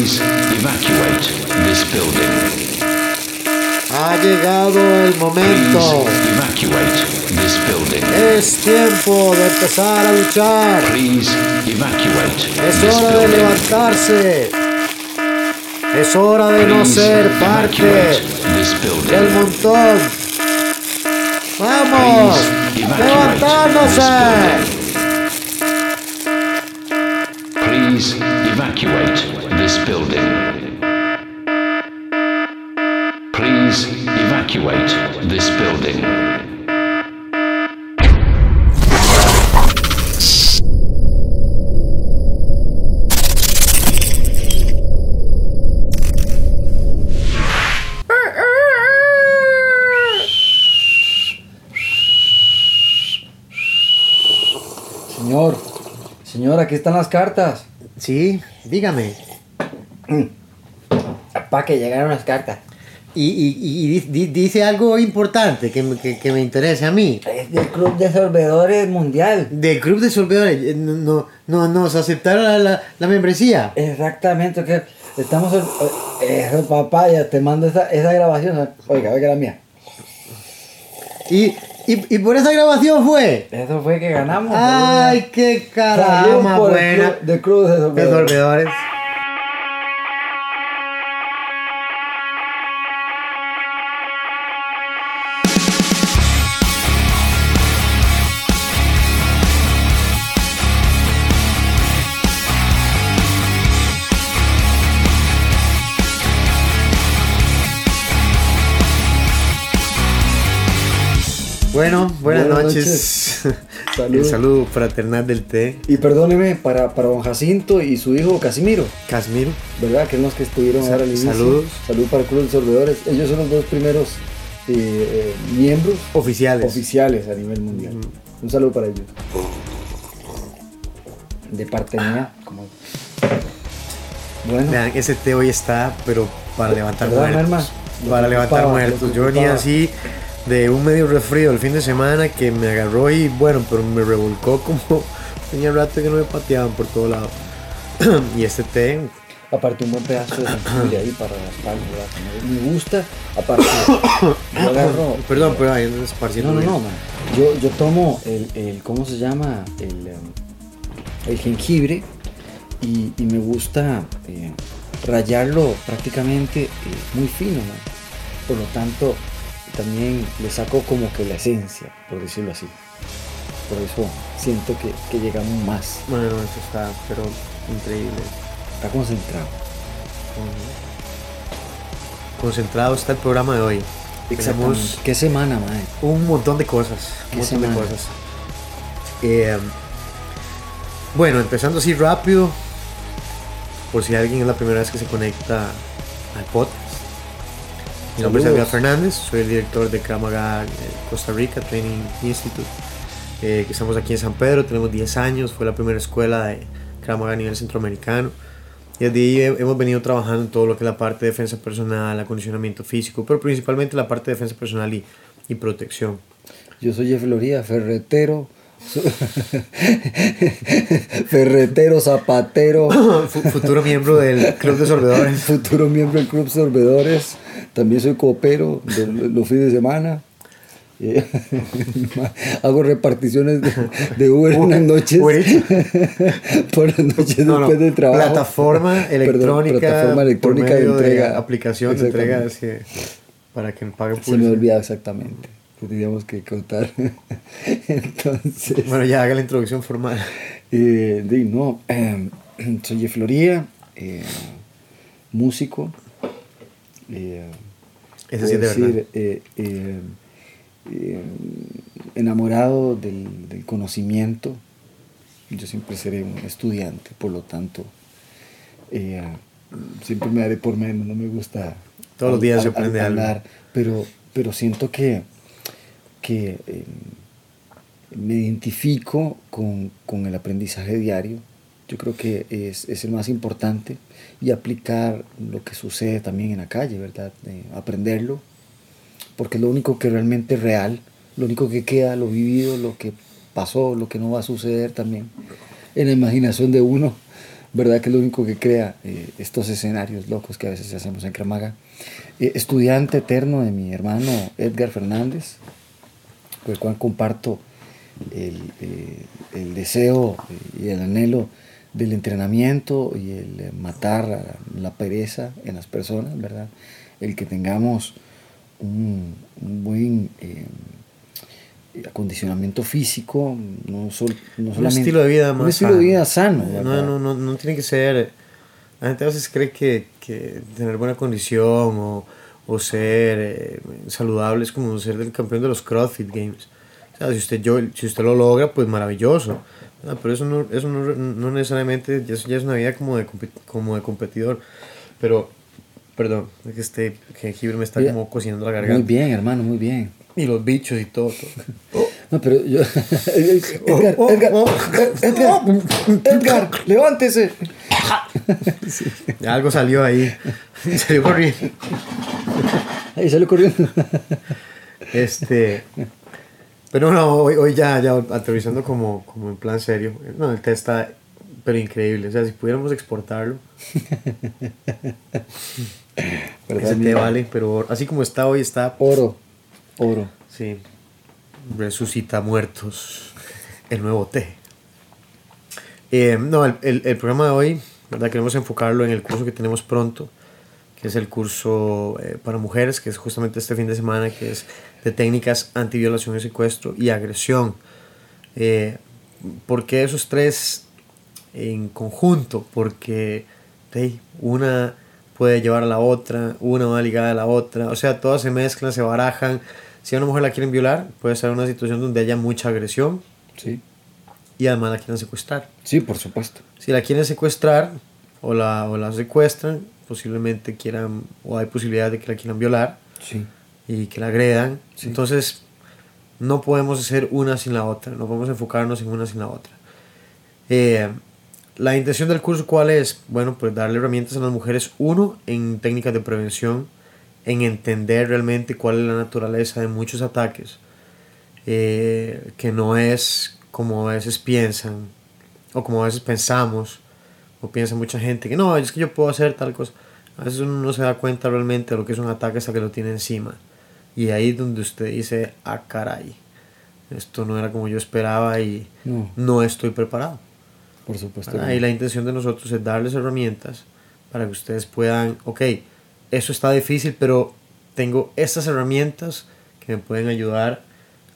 Please evacuate this building. Ha llegado el Please momento. evacuate this building. Es tiempo de empezar a luchar. Please evacuate Es this hora de building. levantarse. Es hora de no Please ser parte del montón. ¡Vamos! Please ¡Levantándose! Señor, señor, aquí están las cartas. Sí, dígame. Para que llegaron las cartas. Y, y- y di- di- dice algo importante que, me- que, que me interese a mí. Es del Club de Sorbedores Mundial. Del club de solvedores, eh, no, no, no- nos aceptaron la, la- la membresía. Exactamente, que estamos... eh, Eso, papaya, te mando esa, esa grabación. Oiga, oiga la mía. Y, y, y por esa grabación fue. Eso fue que ganamos. Ay, qué caramba buena. club- del Club de De Sorbedores. solvedores. Bueno, buenas, Buenas noches. Salud. El saludo fraternal del té. Y perdóneme para, para don Jacinto y su hijo Casimiro, Casmiro. ¿verdad? Que son los que estuvieron Sa- ahora al inicio. saludos. Salud para el Club de Sorbedores. Ellos son los dos primeros eh, eh, miembros Oficiales. oficiales a nivel mundial. Un saludo para ellos. De parte mía, como. Bueno, Vean, ese té hoy está, pero para levantar ¿Verdad, muertos. Para levantar muertos. Yo ocupaba. así de un medio resfrío el fin de semana que me agarró y bueno, pero me revolcó como tenía rato que no me pateaban por todo lado. y este té, aparte un buen pedazo de ahí para la espalda, ¿verdad? Me gusta, aparte. yo agarro. perdón, pero ahí esparciendo. No, no, no, man. Yo, yo tomo el, el, ¿cómo se llama? El, em, el jengibre y, y me gusta eh, rayarlo prácticamente eh, muy fino, man. Por lo tanto, también le saco como que la esencia, por decirlo así. Por eso siento que, que llegamos más. Bueno, eso está, pero increíble. Está concentrado. Concentrado está el programa de hoy. Tenemos ¿Qué semana, man? un montón de cosas. Un ¿Qué montón de cosas. Eh, bueno, empezando así rápido. Por si alguien es la primera vez que se conecta al podcast. Mi nombre es Saludos. Edgar Fernández, soy el director de Kramaga Costa Rica Training Institute. eh, estamos aquí en San Pedro, tenemos 10 años, fue la primera escuela de Kramaga a nivel centroamericano. Y desde ahí he- hemos venido trabajando en todo lo que es la parte de defensa personal, acondicionamiento físico, pero principalmente la parte de defensa personal y, y protección. Yo soy Jeff Loría, ferretero. ferretero, zapatero. Fu- futuro miembro del Club de Sorbedores. Futuro miembro del Club Sorbedores. También soy copero de los fines de semana. Eh, Hago reparticiones de, de Uber en las noches. Por las noches No, no, después del trabajo. Plataforma Perdón, electrónica, plataforma electrónica por de entrega. aplicación de entrega así, para que me paguen Se me olvidaba exactamente. Teníamos que contar. Entonces. Bueno, ya haga la introducción formal. Eh, no, eh, soy Jeff eh, músico. eh, Ese sí es verdad. decir, eh, eh, enamorado del, del conocimiento. Yo siempre seré un estudiante, por lo tanto, siempre me daré por menos, no me gusta Todos los días se hablar, pero, pero siento que, que eh, me identifico con, con el aprendizaje diario. Yo creo que es, es el más importante y aplicar lo que sucede también en la calle, ¿verdad? Eh, aprenderlo, porque es lo único que realmente es real, lo único que queda, lo vivido, lo que pasó, lo que no va a suceder también en la imaginación de uno, ¿verdad? Que es lo único que crea eh, estos escenarios locos que a veces hacemos en Cramaga. Eh, estudiante eterno de mi hermano Edgar Fernández, con el cual comparto el, eh, el deseo y el anhelo del entrenamiento y el eh, matar a la pereza en las personas, ¿verdad? El que tengamos un, un buen eh, acondicionamiento físico, no, sol- no Un solamente... estilo de vida más Un estilo de sano. vida sano, No, no, no, no tiene que ser. La gente a veces cree que, que tener buena condición o, o ser eh, saludable es como ser el campeón de los CrossFit Games. O sea, si usted, yo, si usted lo logra, pues maravilloso. Pero eso no, eso no, no necesariamente, ya es, ya es una vida como de, como de competidor. Pero, perdón, es que este jengibre me está como cocinando la garganta. Muy bien, hermano, muy bien. Y los bichos y todo. todo. No, pero yo... Edgar, Oh, oh, Edgar, oh. Edgar, Edgar, levántese. Algo salió ahí. salió corriendo. Ahí salió corriendo. Este. Pero no, hoy, hoy ya, ya aterrizando como, como en plan serio. No, el té está pero increíble. O sea, si pudiéramos exportarlo, ¿Verdad, ese té vale. Pero así como está hoy, está. Oro, oro. Sí. Resucita muertos. El nuevo té. Eh, no, el, el, el programa de hoy, ¿verdad? Queremos enfocarlo en el curso que tenemos pronto, que es el curso eh, para mujeres, que es justamente este fin de semana, que es de técnicas antiviolación y secuestro y agresión. Eh, ¿Por qué esos tres en conjunto? Porque hey, una puede llevar a la otra, una va ligada a la otra, o sea, todas se mezclan, se barajan. Si a una mujer la quieren violar, puede ser una situación donde haya mucha agresión Sí, y además la quieran secuestrar. sí, por supuesto. Si la quieren secuestrar o la, o la secuestran, posiblemente quieran, o hay posibilidad de que la quieran violar Sí, y que la agredan. Sí. Entonces, no podemos hacer una sin la otra, no podemos enfocarnos en una sin la otra. Eh, la intención del curso, ¿cuál es? Bueno, pues darle herramientas a las mujeres, uno, en técnicas de prevención, en entender realmente cuál es la naturaleza de muchos ataques, eh, que no es como a veces piensan, o como a veces pensamos, o piensa mucha gente, que no, es que yo puedo hacer tal cosa. A veces uno no se da cuenta realmente de lo que es un ataque hasta que lo tiene encima. Y ahí es donde usted dice, ah, caray, esto no era como yo esperaba y No. no estoy preparado. por supuesto. ¿verdad? Y la intención de nosotros es darles herramientas para que ustedes puedan, ok, eso está difícil, pero tengo estas herramientas que me pueden ayudar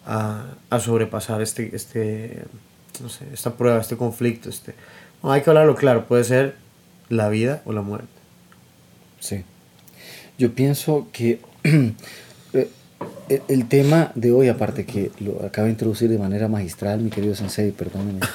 a, a sobrepasar este, este, no sé, esta prueba, este conflicto. Este. No, hay que hablarlo claro, puede ser la vida o la muerte. Sí. Yo pienso que eh, el, el tema de hoy, aparte que lo acaba de introducir de manera magistral, mi querido Sensei, perdóneme.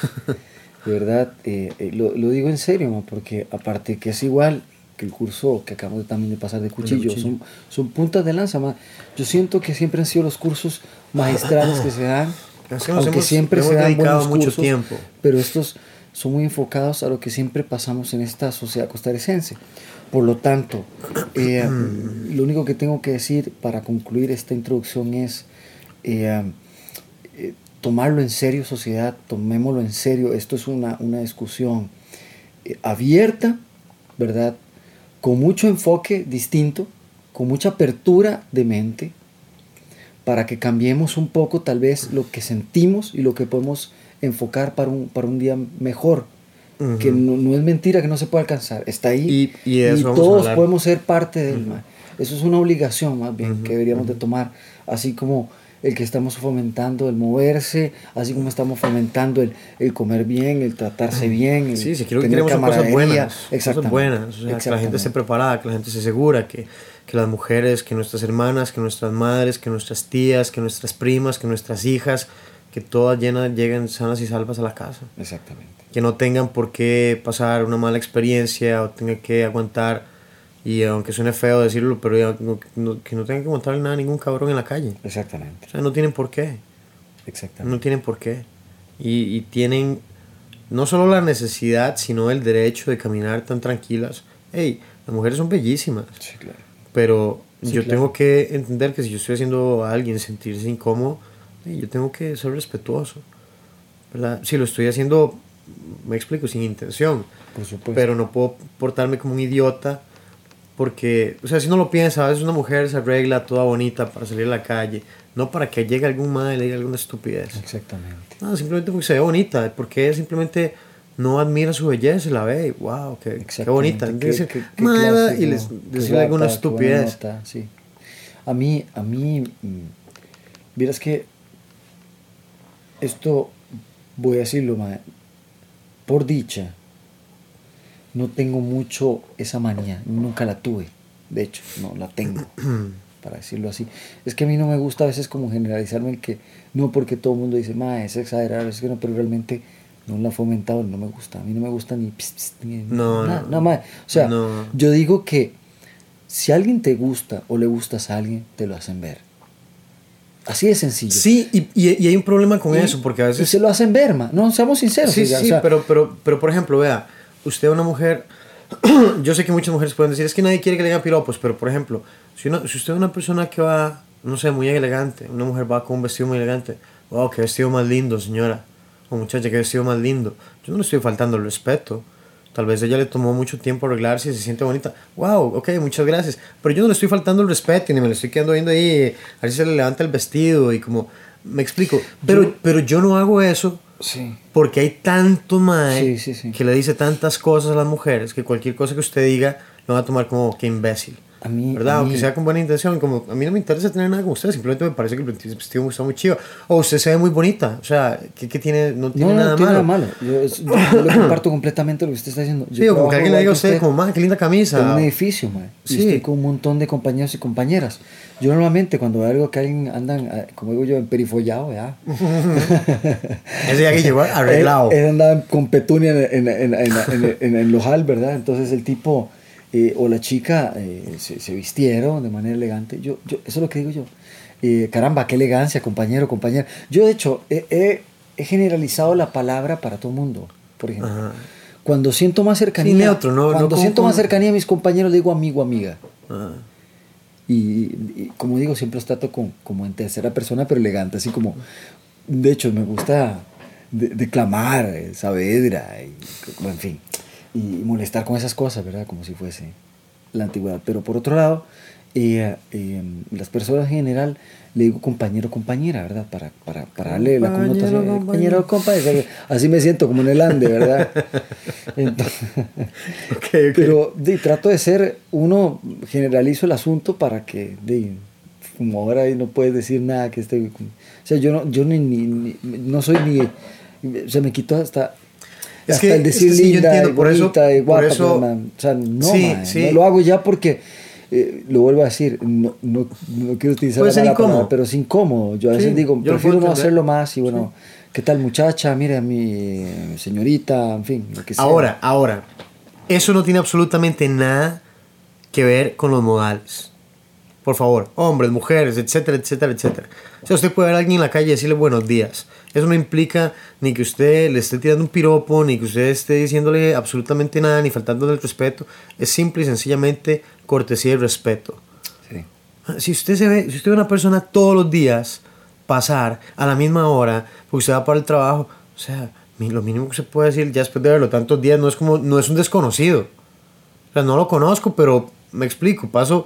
De verdad, eh, eh, lo, lo digo en serio, porque aparte que es igual que el curso que acabamos de, también de pasar de cuchillo, cuchillo. Son, son puntas de lanza. ma. Yo siento que siempre han sido los cursos magistrales que se dan, nos aunque hemos- siempre se dan buenos mucho cursos, tiempo. pero estos son muy enfocados a lo que siempre pasamos en esta sociedad costarricense. Por lo tanto, eh, lo único que tengo que decir para concluir esta introducción es eh, eh, tomarlo en serio, sociedad, tomémoslo en serio. Esto es una, una discusión abierta, ¿verdad? Con mucho enfoque distinto, con mucha apertura de mente, para que cambiemos un poco tal vez lo que sentimos y lo que podemos enfocar para un, para un día mejor. Que no, no es mentira que no se puede alcanzar, está ahí Y- todos podemos ser parte de él. ma. Eso es una obligación más bien que deberíamos de tomar, así como el que estamos fomentando el moverse, así como estamos fomentando el, el comer bien, el tratarse bien, el Sí, si quiero que queremos cosas buenas. Cosas buenas. O sea, que la gente esté preparada, que la gente se segura, que, que las mujeres, que nuestras hermanas, que nuestras madres, que nuestras tías, que nuestras primas, que nuestras hijas, que todas llenas lleguen sanas y salvas a la casa. Exactamente. Que no tengan por qué pasar una mala experiencia o tengan que aguantar, y aunque suene feo decirlo, pero ya no- no- que no tengan que aguantarle nada a ningún cabrón en la calle. Exactamente. O sea, no tienen por qué. Exactamente. No tienen por qué. Y, y tienen no solo la necesidad, sino el derecho de caminar tan tranquilas. Hey, las mujeres son bellísimas, Sí, claro. pero Sí, yo claro. tengo que entender que si yo estoy haciendo a alguien sentirse incómodo, hey, yo tengo que ser respetuoso. ¿verdad? Si lo estoy haciendo me explico, sin intención. Por supuesto. Pero no puedo portarme como un idiota porque, o sea, si uno lo piensa, a veces una mujer se arregla toda bonita para salir a la calle, no para que llegue algún madre y le diga alguna estupidez. Exactamente. No, simplemente porque se ve bonita, porque simplemente no admira su belleza y la ve y wow, qué, qué bonita. ¿Qué- Entonces, qué- "Madre", clase, y ¿no? les, decirle alguna estupidez. nota, sí. A mí, a mí, mm, vieras que esto, voy a decirlo, mae, por dicha, no tengo mucho esa manía, nunca la tuve, de hecho, no la tengo, para decirlo así. Es que a mí no me gusta a veces como generalizarme en que, no porque todo el mundo dice, ma, es exagerar, es que no, pero realmente no la he fomentado, no me gusta, a mí no me gusta ni, pss, pss, ni No, nada, no. nada más. O sea, No. yo digo que si alguien te gusta o le gustas a alguien, te lo hacen ver. Así de sencillo. Sí, y, y- y hay un problema con Y- eso, porque a Y veces... se lo hacen ver, ma. No, seamos sinceros. Sí, sí, o sea, pero, pero, pero por ejemplo, vea, usted una mujer, yo sé que muchas mujeres pueden decir, es que nadie quiere que le digan piropos, pero por ejemplo, si, una- si usted es una persona que va, no sé, muy elegante, una mujer va con un vestido muy elegante, wow, qué vestido más lindo, señora, o muchacha, qué vestido más lindo, yo no le estoy faltando el respeto. Tal vez ella le tomó mucho tiempo arreglarse y se siente bonita. Wow, ok, muchas gracias. Pero yo no le estoy faltando el respeto y ni me le estoy quedando viendo ahí a ver si se le levanta el vestido y como... Me explico. Pero pero yo no hago eso Sí. porque hay tanto mae Sí, sí, que le dice tantas cosas a las mujeres que cualquier cosa que usted diga lo van a tomar como que imbécil. A mí- ¿Verdad? a Aunque mí- sea con buena intención, como a mí no me interesa tener nada con usted, simplemente me parece que el vestido está muy chido. O usted se ve muy bonita, o sea, ¿qué, qué tiene? No tiene No, nada no tiene malo. malo. Yo, yo- yo le comparto completamente lo que usted está diciendo. Yo Sí, como que alguien le diga a que usted, como, man, qué linda camisa. En un edificio, mae. Y Sí. estoy con un montón de compañeros y compañeras. Yo normalmente cuando veo algo que alguien andan, eh, como digo yo, en perifollado, ya. Ese día que llegó arreglado. Él, él andaba con petunia en, en, en, en, en- en el lojal, ¿verdad? Entonces el tipo eh, o la chica eh, se, se vistieron de manera elegante. Yo, yo, eso es lo que digo yo. Eh, caramba, qué elegancia, compañero, compañera. Yo, de hecho, he, generalizado la palabra para todo mundo, por ejemplo. Ajá. Cuando siento más cercanía, Sí, neutro, no- no cuando como- siento más cercanía a mis compañeros, le digo amigo, amiga. Y, y como digo, siempre los trato con, como en tercera persona, pero elegante, así como, de hecho, me gusta de- declamar, Saavedra, y, en fin, y molestar con esas cosas, ¿verdad? Como si fuese la antigüedad. Pero por otro lado, eh, eh, las personas en general le digo compañero, compañera, ¿verdad? Para, para, para darle la connotación. eh, compañero. Compañero, compañero. Así me siento como en el ande, ¿verdad? Entonces, pero di, trato de ser, uno generalizo el asunto para que, di, como ahora no puedes decir nada que esté... O sea, yo no, yo ni, ni- ni- no soy ni... Se me quitó hasta... Es hasta que- el decir es que sí, yo linda, entiendo, por eso- por guapa, eso- man, o sea, no, Sí, man, sí. no lo hago ya porque, eh, lo vuelvo a decir, no, no, no quiero utilizar Puede la palabra, pero es incómodo. Yo a veces digo, prefiero no hacerlo más y bueno, ¿qué tal muchacha? Mira, mi señorita, en fin, lo que sea. Ahora, ahora, eso no tiene absolutamente nada que ver con los modales. Por favor, hombres, mujeres, etcétera, etcétera, etcétera. O sea, usted puede ver a alguien en la calle y decirle buenos días. Eso no implica ni que usted le esté tirando un piropo, ni que usted esté diciéndole absolutamente nada, ni faltándole el respeto. Es simple y sencillamente cortesía y respeto. Sí. Si usted, se ve, si usted ve a una persona todos los días pasar a la misma hora, porque usted va para el trabajo, o sea, lo mínimo que se puede decir ya después de verlo tantos días no es como, no es un desconocido. O sea, no lo conozco, pero me explico, paso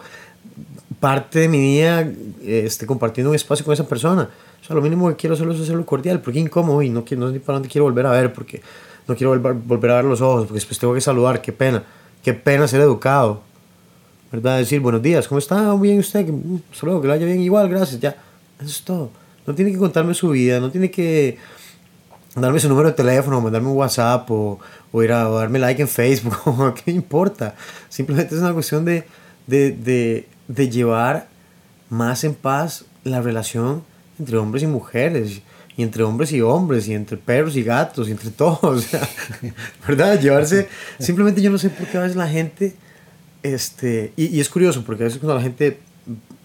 parte de mi día este, compartiendo un espacio con esa persona. O sea, lo mínimo que quiero hacerlo es hacerlo cordial, porque incómodo y no, quiero, no sé ni para dónde quiero volver a ver, porque no quiero volver, volver a ver los ojos, porque después tengo que saludar, qué pena, qué pena ser educado. ¿verdad? Decir buenos días, ¿cómo está? Bien usted, que, mm, que le vaya bien, igual, gracias, ya. Eso es todo. No tiene que contarme su vida, no tiene que darme su número de teléfono, mandarme un WhatsApp o, o ir a darme like en Facebook, ¿qué importa? Simplemente es una cuestión de, de, de llevar más en paz la relación entre hombres y mujeres, y entre hombres y hombres, y entre perros y gatos, y entre todos, o sea, ¿verdad? Llevarse, simplemente yo no sé por qué a veces la gente, este, y, y es curioso, porque a veces cuando la gente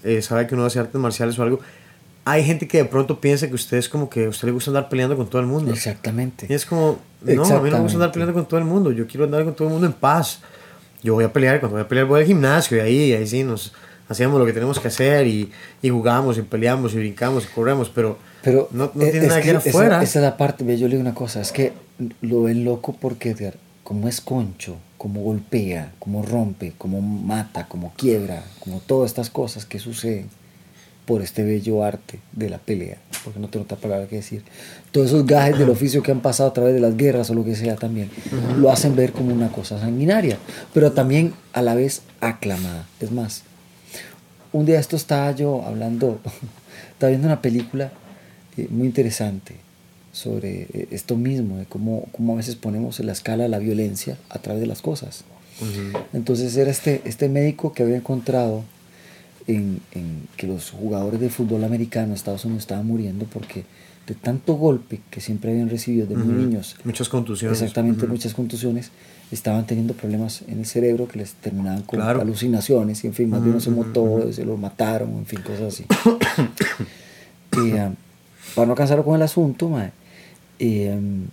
eh, sabe que uno hace artes marciales o algo, hay gente que de pronto piensa que usted es como que a usted le gusta andar peleando con todo el mundo. Exactamente. Y es como, no, a mí no me gusta andar peleando con todo el mundo, yo quiero andar con todo el mundo en paz. Yo voy a pelear, cuando voy a pelear voy al gimnasio y ahí, ahí sí nos hacemos lo que tenemos que hacer y, y jugamos y peleamos y brincamos y corremos, pero, Pero no, no eh, tiene es nada que ir afuera. Esa, es la parte, yo le digo una cosa, es que lo ven loco porque Edgar, como es concho, como golpea, como rompe, como mata, como quiebra, como todas estas cosas que suceden por este bello arte de la pelea, porque no tengo otra palabra que decir. Todos esos gajes del oficio que han pasado a través de las guerras o lo que sea también, lo hacen ver como una cosa sanguinaria, pero también a la vez aclamada. Es más, un día esto estaba yo hablando, estaba viendo una película eh, muy interesante sobre eh, esto mismo, de cómo, cómo a veces ponemos en la escala de la violencia a través de las cosas. Entonces era este, este médico que había encontrado en, en que los jugadores de fútbol americano en Estados Unidos estaban muriendo porque de tanto golpe que siempre habían recibido de muy Ujú. niños, Muchas contusiones. exactamente muchas contusiones, estaban teniendo problemas en el cerebro que les terminaban con Claro. alucinaciones y en fin, más bien no se mutó, se lo mataron, en fin, cosas así. y, ah, para no cansar con el asunto, mae, eh, um,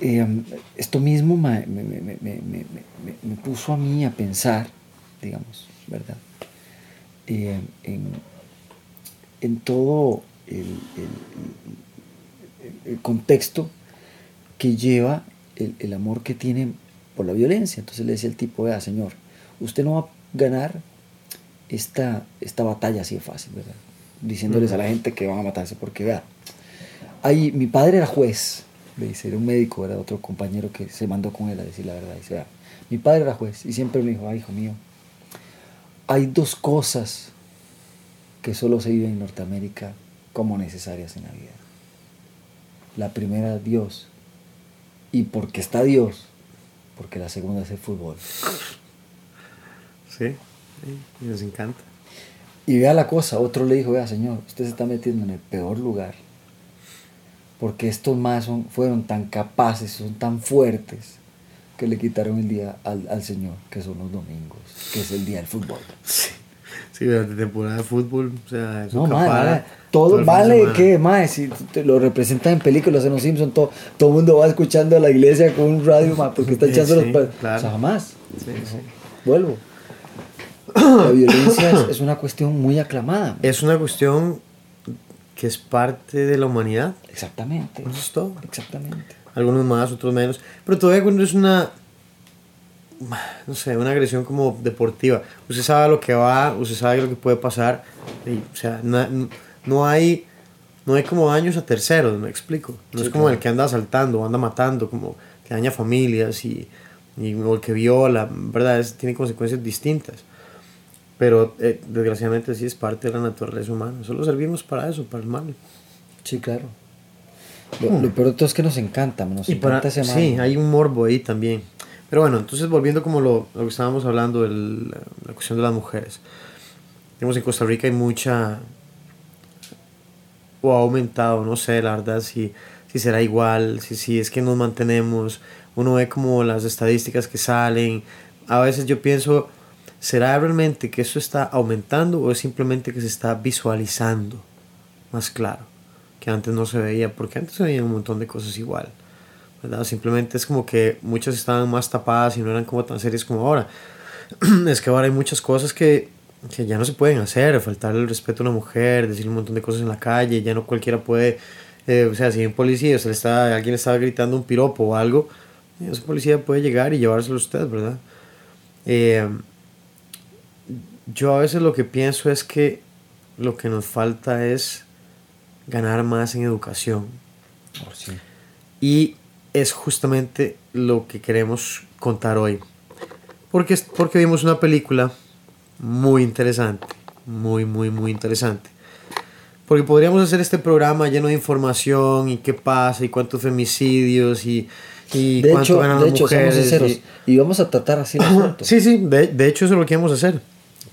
eh, um, esto mismo mae, me, me- me- me- me- me- me puso a mí a pensar, digamos, ¿verdad? Eh, en, en todo el- el contexto que lleva el, el amor que tiene por la violencia. Entonces le decía el tipo, vea, señor, usted no va a ganar esta, esta batalla así de fácil, ¿verdad? Diciéndoles a la gente que van a matarse, porque vea, ahí, mi padre era juez, le dice, era un médico, era otro compañero que se mandó con él a decir la verdad. Dice, vea, mi padre era juez y siempre me dijo, ay, hijo mío, hay dos cosas que solo se viven en Norteamérica como necesarias en la vida. La primera, Dios. Y porque está Dios, porque la segunda es el fútbol. Sí, y nos encanta. Y vea la cosa, otro le dijo, vea señor, usted se está metiendo en el peor lugar. Porque estos más son, fueron tan capaces, son tan fuertes, que le quitaron el día al, al Señor, que son los domingos, que es el día del fútbol. Sí, sí, durante temporada de fútbol, o sea, No, mae, todo de vale que, mae, si te lo representan en películas en los Simpsons, todo, todo el mundo va escuchando a la iglesia con un radio, mae, porque está echando sí, los claro. O sea, jamás. Sí, sí. Vuelvo. La violencia es, es una cuestión muy aclamada. Es una cuestión que es parte de la humanidad. Exactamente. Eso es todo. Exactamente. Algunos más, otros menos. Pero todavía cuando es una, no sé, una agresión como deportiva. Usted sabe lo que va, usted sabe lo que puede pasar. y, o sea, na- no, hay, no hay como daños a terceros, me explico. No Sí, es como claro. el que anda asaltando o anda matando, como que daña familias y, y o el que viola, ¿verdad? Es- tiene consecuencias distintas. Pero eh, desgraciadamente sí es parte de la naturaleza humana. Solo servimos para eso, para el mal. Sí, claro. Lo, lo peor de todo es que nos encanta, nos Y para, ese mal. sí, hay un morbo ahí también. Pero bueno, entonces volviendo como lo, lo que estábamos hablando, el- la, cuestión de las mujeres. Digamos, en Costa Rica hay mucha, o ha aumentado, no sé, la verdad, si, si será igual, si, si es que nos mantenemos. Uno ve como las estadísticas que salen. A veces yo pienso, ¿será realmente que eso está aumentando o es simplemente que se está visualizando más claro? Que antes no se veía, porque antes se veían un montón de cosas igual. ¿Verdad? Simplemente es como que muchas estaban más tapadas y no eran como tan serias como ahora. es que ahora hay muchas cosas que, que ya no se pueden hacer, faltar el respeto a una mujer, decir un montón de cosas en la calle, ya no cualquiera puede, eh, o sea, si hay un policía, o sea, le está, alguien le estaba gritando un piropo o algo, ese policía puede llegar y llevárselo a usted, ¿verdad? Eh, yo a veces lo que pienso es que lo que nos falta es ganar más en educación. Oh, sí. Y es justamente lo que queremos contar hoy. Porque, porque vimos una película muy interesante. Muy, muy, muy interesante. Porque podríamos hacer este programa lleno de información y qué pasa y cuántos femicidios y, y De cuánto hecho, ganan de las hecho, mujeres. sinceros. y- Y, vamos a tratar así asunto. Sí, sí, de, de hecho eso es lo que íbamos a hacer.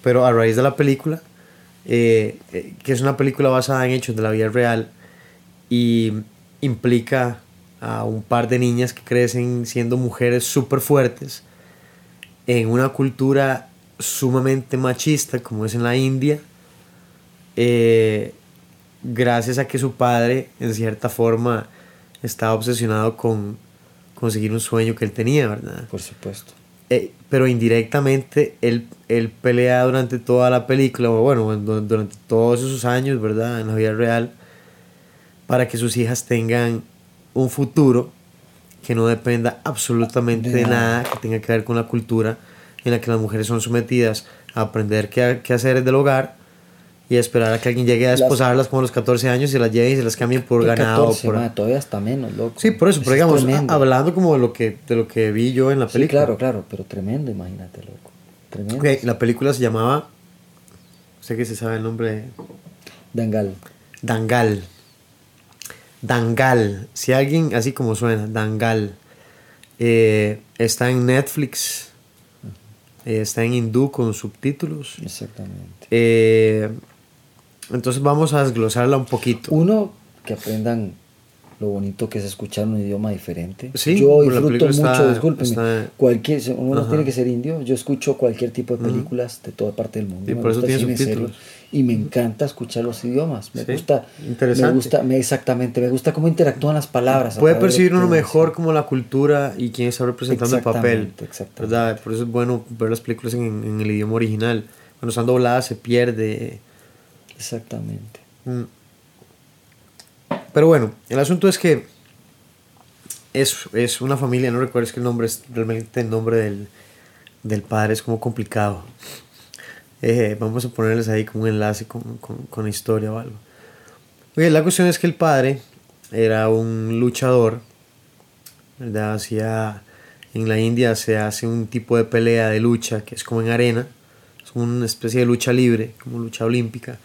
Pero a raíz de la película, eh, eh, que es una película basada en hechos de la vida real y implica a un par de niñas que crecen siendo mujeres súper fuertes en una cultura sumamente machista como es en la India, eh, gracias a que su padre en cierta forma estaba obsesionado con conseguir un sueño que él tenía, ¿verdad? Por supuesto. Eh, pero indirectamente él, él pelea durante toda la película, o bueno, du- durante todos esos años, ¿verdad? En la vida real, para que sus hijas tengan un futuro que no dependa absolutamente De nada. que tenga que ver con la cultura en la que las mujeres son sometidas a aprender qué, qué hacer del hogar y esperar a que alguien llegue a Las- desposarlas como a los 14 años y las lleve y se las cambien por ganado. 14, por- todavía hasta menos, loco. Sí, por eso, pero es digamos, a- hablando como de lo que, de lo que vi yo en la Sí, película. claro, claro, pero tremendo, imagínate, loco. Tremendo. Ok, la película se llamaba, sé que se sabe el nombre, Dangal. Dangal. Dangal. Si alguien, así como suena, Dangal. Eh, está en Netflix. eh, está en hindú con subtítulos. Exactamente. Eh, entonces vamos a desglosarla un poquito. Uno, que aprendan lo bonito que es escuchar un idioma diferente. Sí, yo pues disfruto mucho, está- cualquier, uno no Ajá. tiene que ser indio, yo escucho cualquier tipo de películas de toda parte del mundo. Y me por eso gusta el tiene subtítulos. y me encanta escuchar los idiomas, me Sí, gusta, interesante. me gusta, me- exactamente, me gusta cómo interactúan las palabras. Puede percibir uno eso. mejor como la cultura y quién está representando el papel. Exactamente, exactamente. ¿verdad? Por eso es bueno ver las películas en, en el idioma original. Cuando están dobladas se pierde. Exactamente. Mm. Pero bueno, el asunto es que es, es una familia, no recuerdo es que el nombre es realmente el nombre del, del padre es como complicado. Eh, vamos a ponerles ahí como un enlace con, con, con historia o algo. Oye, la cuestión es que el padre era un luchador. Hacía, en la India se hace un tipo de pelea de lucha que es como en arena, es una especie de lucha libre, como lucha olímpica.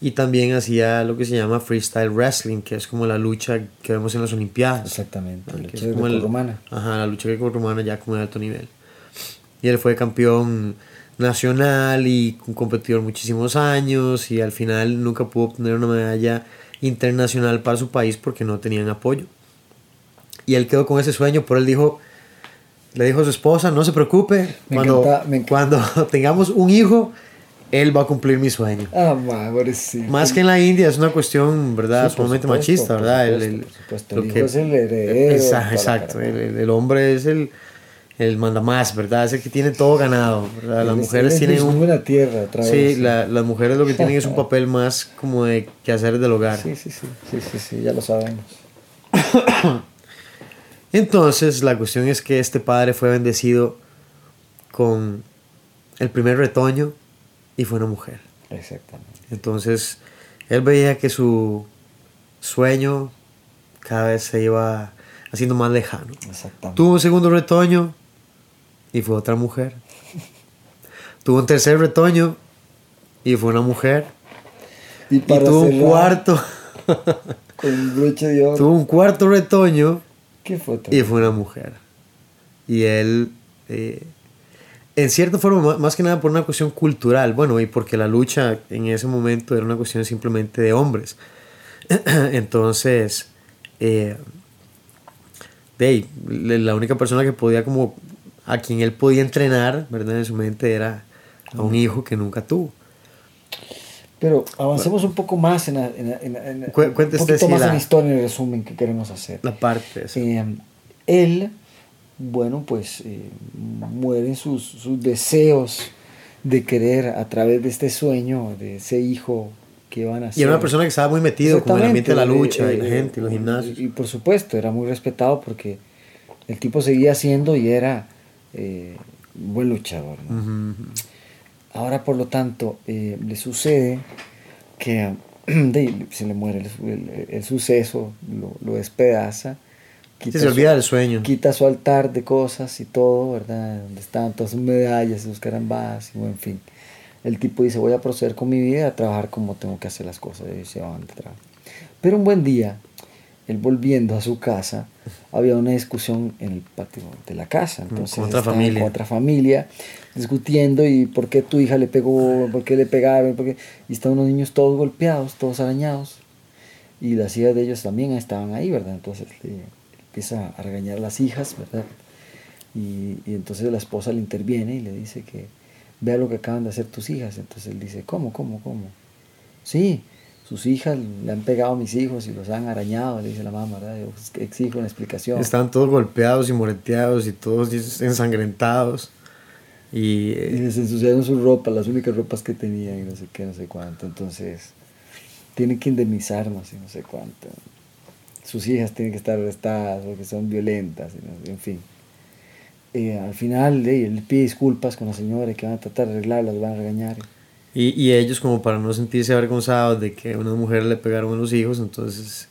Y también hacía lo que se llama freestyle wrestling, que es como la lucha que vemos en las Olimpiadas. Exactamente, la lucha grecorromana. Ajá, la lucha grecorromana ya como de alto nivel. Y él fue campeón nacional y un competidor muchísimos años y al final nunca pudo obtener una medalla internacional para su país porque no tenían apoyo. Y él quedó con ese sueño, por él dijo, le dijo a su esposa, no se preocupe, Me cuando, encanta- me cuando tengamos un hijo, él va a cumplir mi sueño. Ah, ma, ahora sí. Más que en la India es una cuestión, ¿verdad? Sí, sumamente supuesto, machista, ¿verdad? supuesto, por supuesto. El hijo es el heredero, Exacto, exacto. El, hombre es el, el mandamás, ¿verdad? Es el que tiene todo ganado, ¿verdad? Las mujeres tienen un... la tierra, otra Sí, vez. la- las mujeres lo que tienen es un papel más como de quehacer del hogar. Sí, sí, sí, sí, sí, sí, ya lo sabemos. Entonces, la cuestión es que este padre fue bendecido con el primer retoño y fue una mujer. Exactamente. Entonces, él veía que su sueño cada vez se iba haciendo más lejano. Exactamente. Tuvo un segundo retoño y fue otra mujer. Tuvo un tercer retoño y fue una mujer. Y tuvo un cuarto. Con broche de oro. tuvo un cuarto retoño ¿Qué fue? y fue una mujer. Y él, eh, en cierta forma, ma- más que nada por una cuestión cultural, bueno, y porque la lucha en ese momento era una cuestión simplemente de hombres. Entonces, eh, la única persona que podía como, a quien él podía entrenar, ¿verdad? En su mente era a un hijo que nunca tuvo. Pero avancemos un poco más en la, en la- en la- en la- Cu- un poquito más en la- historia, en el resumen que queremos hacer. La parte. Eh, él, bueno, pues eh, mueren sus, sus deseos de querer a través de este sueño, de ese hijo que iban a Y ser. era una persona que estaba muy metido con el ambiente de la Exactamente, lucha y eh, la eh, gente y los gimnasios. Y, y por supuesto, era muy respetado porque el tipo seguía siendo y era eh, un buen luchador. Ahora, por lo tanto, eh, le sucede que se le muere el, el- el suceso, lo, lo despedaza. Sí, quita se su- olvida del sueño. Quita su altar de cosas y todo, ¿verdad? Donde estaban todas sus medallas, sus carambas, y bueno, en fin. El tipo dice, voy a proceder con mi vida, a trabajar como tengo que hacer las cosas. Y se van de trabajo. Pero un buen día, él volviendo a su casa, había una discusión en el patio de la casa. Entonces, con otra familia. Con otra familia, discutiendo y por qué tu hija le pegó, por qué le pegaron, por qué- y estaban unos niños todos golpeados, todos arañados. Y las hijas de ellos también estaban ahí, ¿verdad? Entonces le empieza a regañar a las hijas, ¿verdad? Y, y entonces la esposa le interviene y le dice que vea lo que acaban de hacer tus hijas. Entonces él dice, ¿cómo, cómo, cómo? Sí, sus hijas le han pegado a mis hijos y los han arañado, le dice la mamá, ¿verdad? Yo pues, exijo una explicación. Estaban todos golpeados y moreteados y todos ensangrentados. Y, Y eh, les ensuciaron sus ropas, las únicas ropas que tenían y no sé qué, no sé cuánto. Entonces, tienen que indemnizarnos y no sé cuánto. Sus hijas tienen que estar arrestadas porque son violentas, en fin. Eh, al final eh, él pide disculpas con la señora que van a tratar de arreglarlas, van a regañar. Y, y ellos como para no sentirse avergonzados de que unas mujeres le pegaron a los hijos, entonces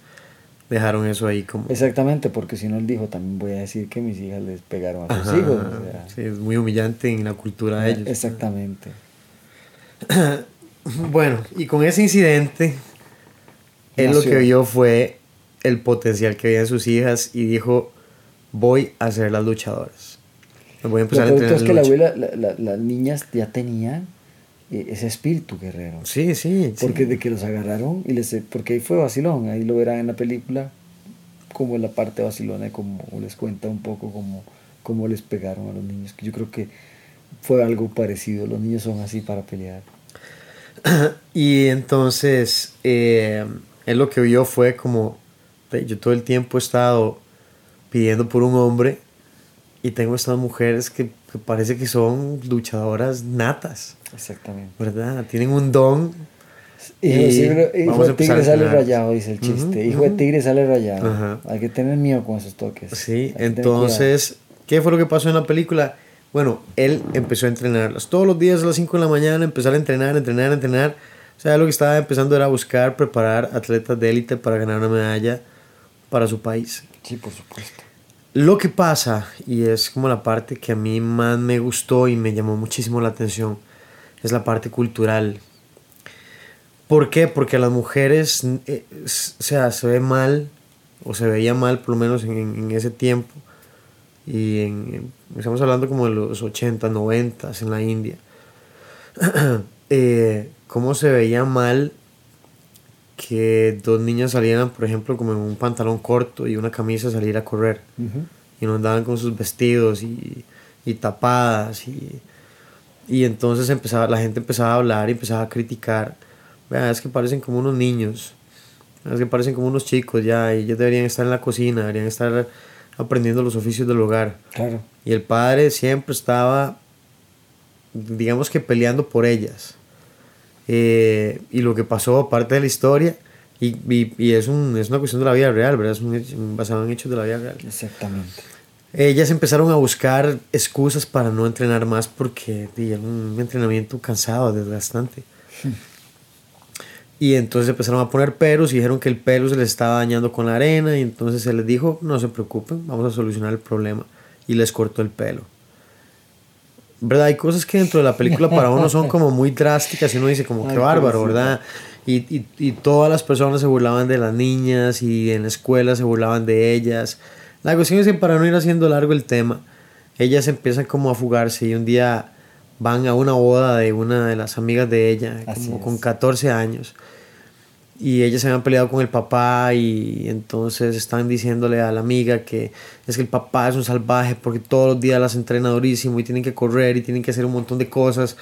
dejaron eso ahí como... Exactamente, porque si no él dijo, también voy a decir que mis hijas les pegaron a sus Ajá, hijos. o sea, sí, es muy humillante en la cultura de ellos. Exactamente. Bueno, y con ese incidente, él lo Nació. que vio fue el potencial que había en sus hijas y dijo, voy a ser las luchadoras. Voy a Lo empezar a entrenar es que la lucha". abuela, la- la- las niñas ya tenían eh, ese espíritu guerrero. Sí, sí. sí. Porque de que los agarraron y les porque ahí fue vacilón, ahí lo verán en la película como la parte vacilona, como les cuenta un poco como cómo les pegaron a los niños. Yo creo que fue algo parecido, los niños son así para pelear. Y entonces, eh, él lo que vio fue como, "Ve, yo todo el tiempo he estado pidiendo por un hombre y tengo estas mujeres que, que parece que son luchadoras natas, Exactamente. ¿verdad? Tienen un don. Hijo, de y tigre, hijo de tigre a sale rayado, dice el chiste. Ujú, Hijo de tigre sale rayado. Hay que tener miedo con esos toques. Sí, entonces, ¿qué fue lo que pasó en la película? Bueno, él empezó a entrenarlas. Todos los días a las 5 de la mañana empezar a entrenar, entrenar, entrenar. O sea, lo que estaba empezando era buscar, preparar atletas de élite para ganar una medalla para su país. Sí, por supuesto. Lo que pasa, y es como la parte que a mí más me gustó y me llamó muchísimo la atención, es la parte cultural. ¿Por qué? Porque a las mujeres, eh, o sea, se ve mal, o se veía mal por lo menos en, en ese tiempo, y en- estamos hablando como de los 80, 90 en la India, eh, cómo se veía mal que dos niñas salieran, por ejemplo, como en un pantalón corto y una camisa a salir a correr. Y no andaban con sus vestidos y, y tapadas y, y entonces empezaba la gente empezaba a hablar y empezaba a criticar. Vean, es que parecen como unos niños. Es que parecen como unos chicos ya y ellos deberían estar en la cocina deberían estar aprendiendo los oficios del hogar. Claro. y el padre siempre estaba digamos que peleando por ellas Eh, y lo que pasó aparte de la historia y, y, y es, un, es una cuestión de la vida real verdad es un hecho- basado en hechos de la vida real Exactamente. ellas empezaron a buscar excusas para no entrenar más porque era un entrenamiento cansado, desgastante. Y entonces empezaron a poner peros y dijeron que el pelo se les estaba dañando con la arena y entonces se les dijo, no se preocupen, vamos a solucionar el problema. Y les cortó el pelo. ¿Verdad? Hay cosas que dentro de la película para uno son como muy drásticas y uno dice como que bárbaro. ¿verdad? Y, y, y todas las personas se burlaban de las niñas y en la escuela se burlaban de ellas. La cuestión es que para no ir haciendo largo el tema, ellas empiezan como a fugarse y un día van a una boda de una de las amigas de ella, Así como es. con 14 años. Y ellas se habían peleado con el papá y entonces están diciéndole a la amiga que es que el papá es un salvaje porque todos los días las entrena durísimo y tienen que correr y tienen que hacer un montón de cosas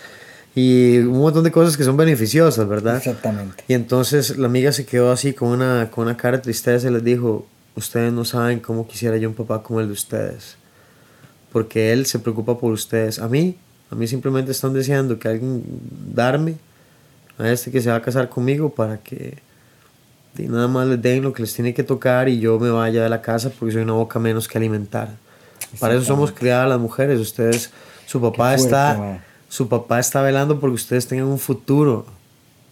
y un montón de cosas que son beneficiosas, ¿verdad? Exactamente. Y entonces la amiga se quedó así con una, con una cara de tristeza y les dijo, ustedes no saben cómo quisiera yo un papá como el de ustedes. Porque él se preocupa por ustedes. A mí, a mí simplemente están deseando que alguien darme a este que se va a casar conmigo para que y nada más les den lo que les tiene que tocar y yo me vaya de la casa porque soy una boca menos que alimentar. Para eso somos criadas las mujeres. Ustedes, su papá fuerte, está, su papá está velando porque ustedes tengan un futuro,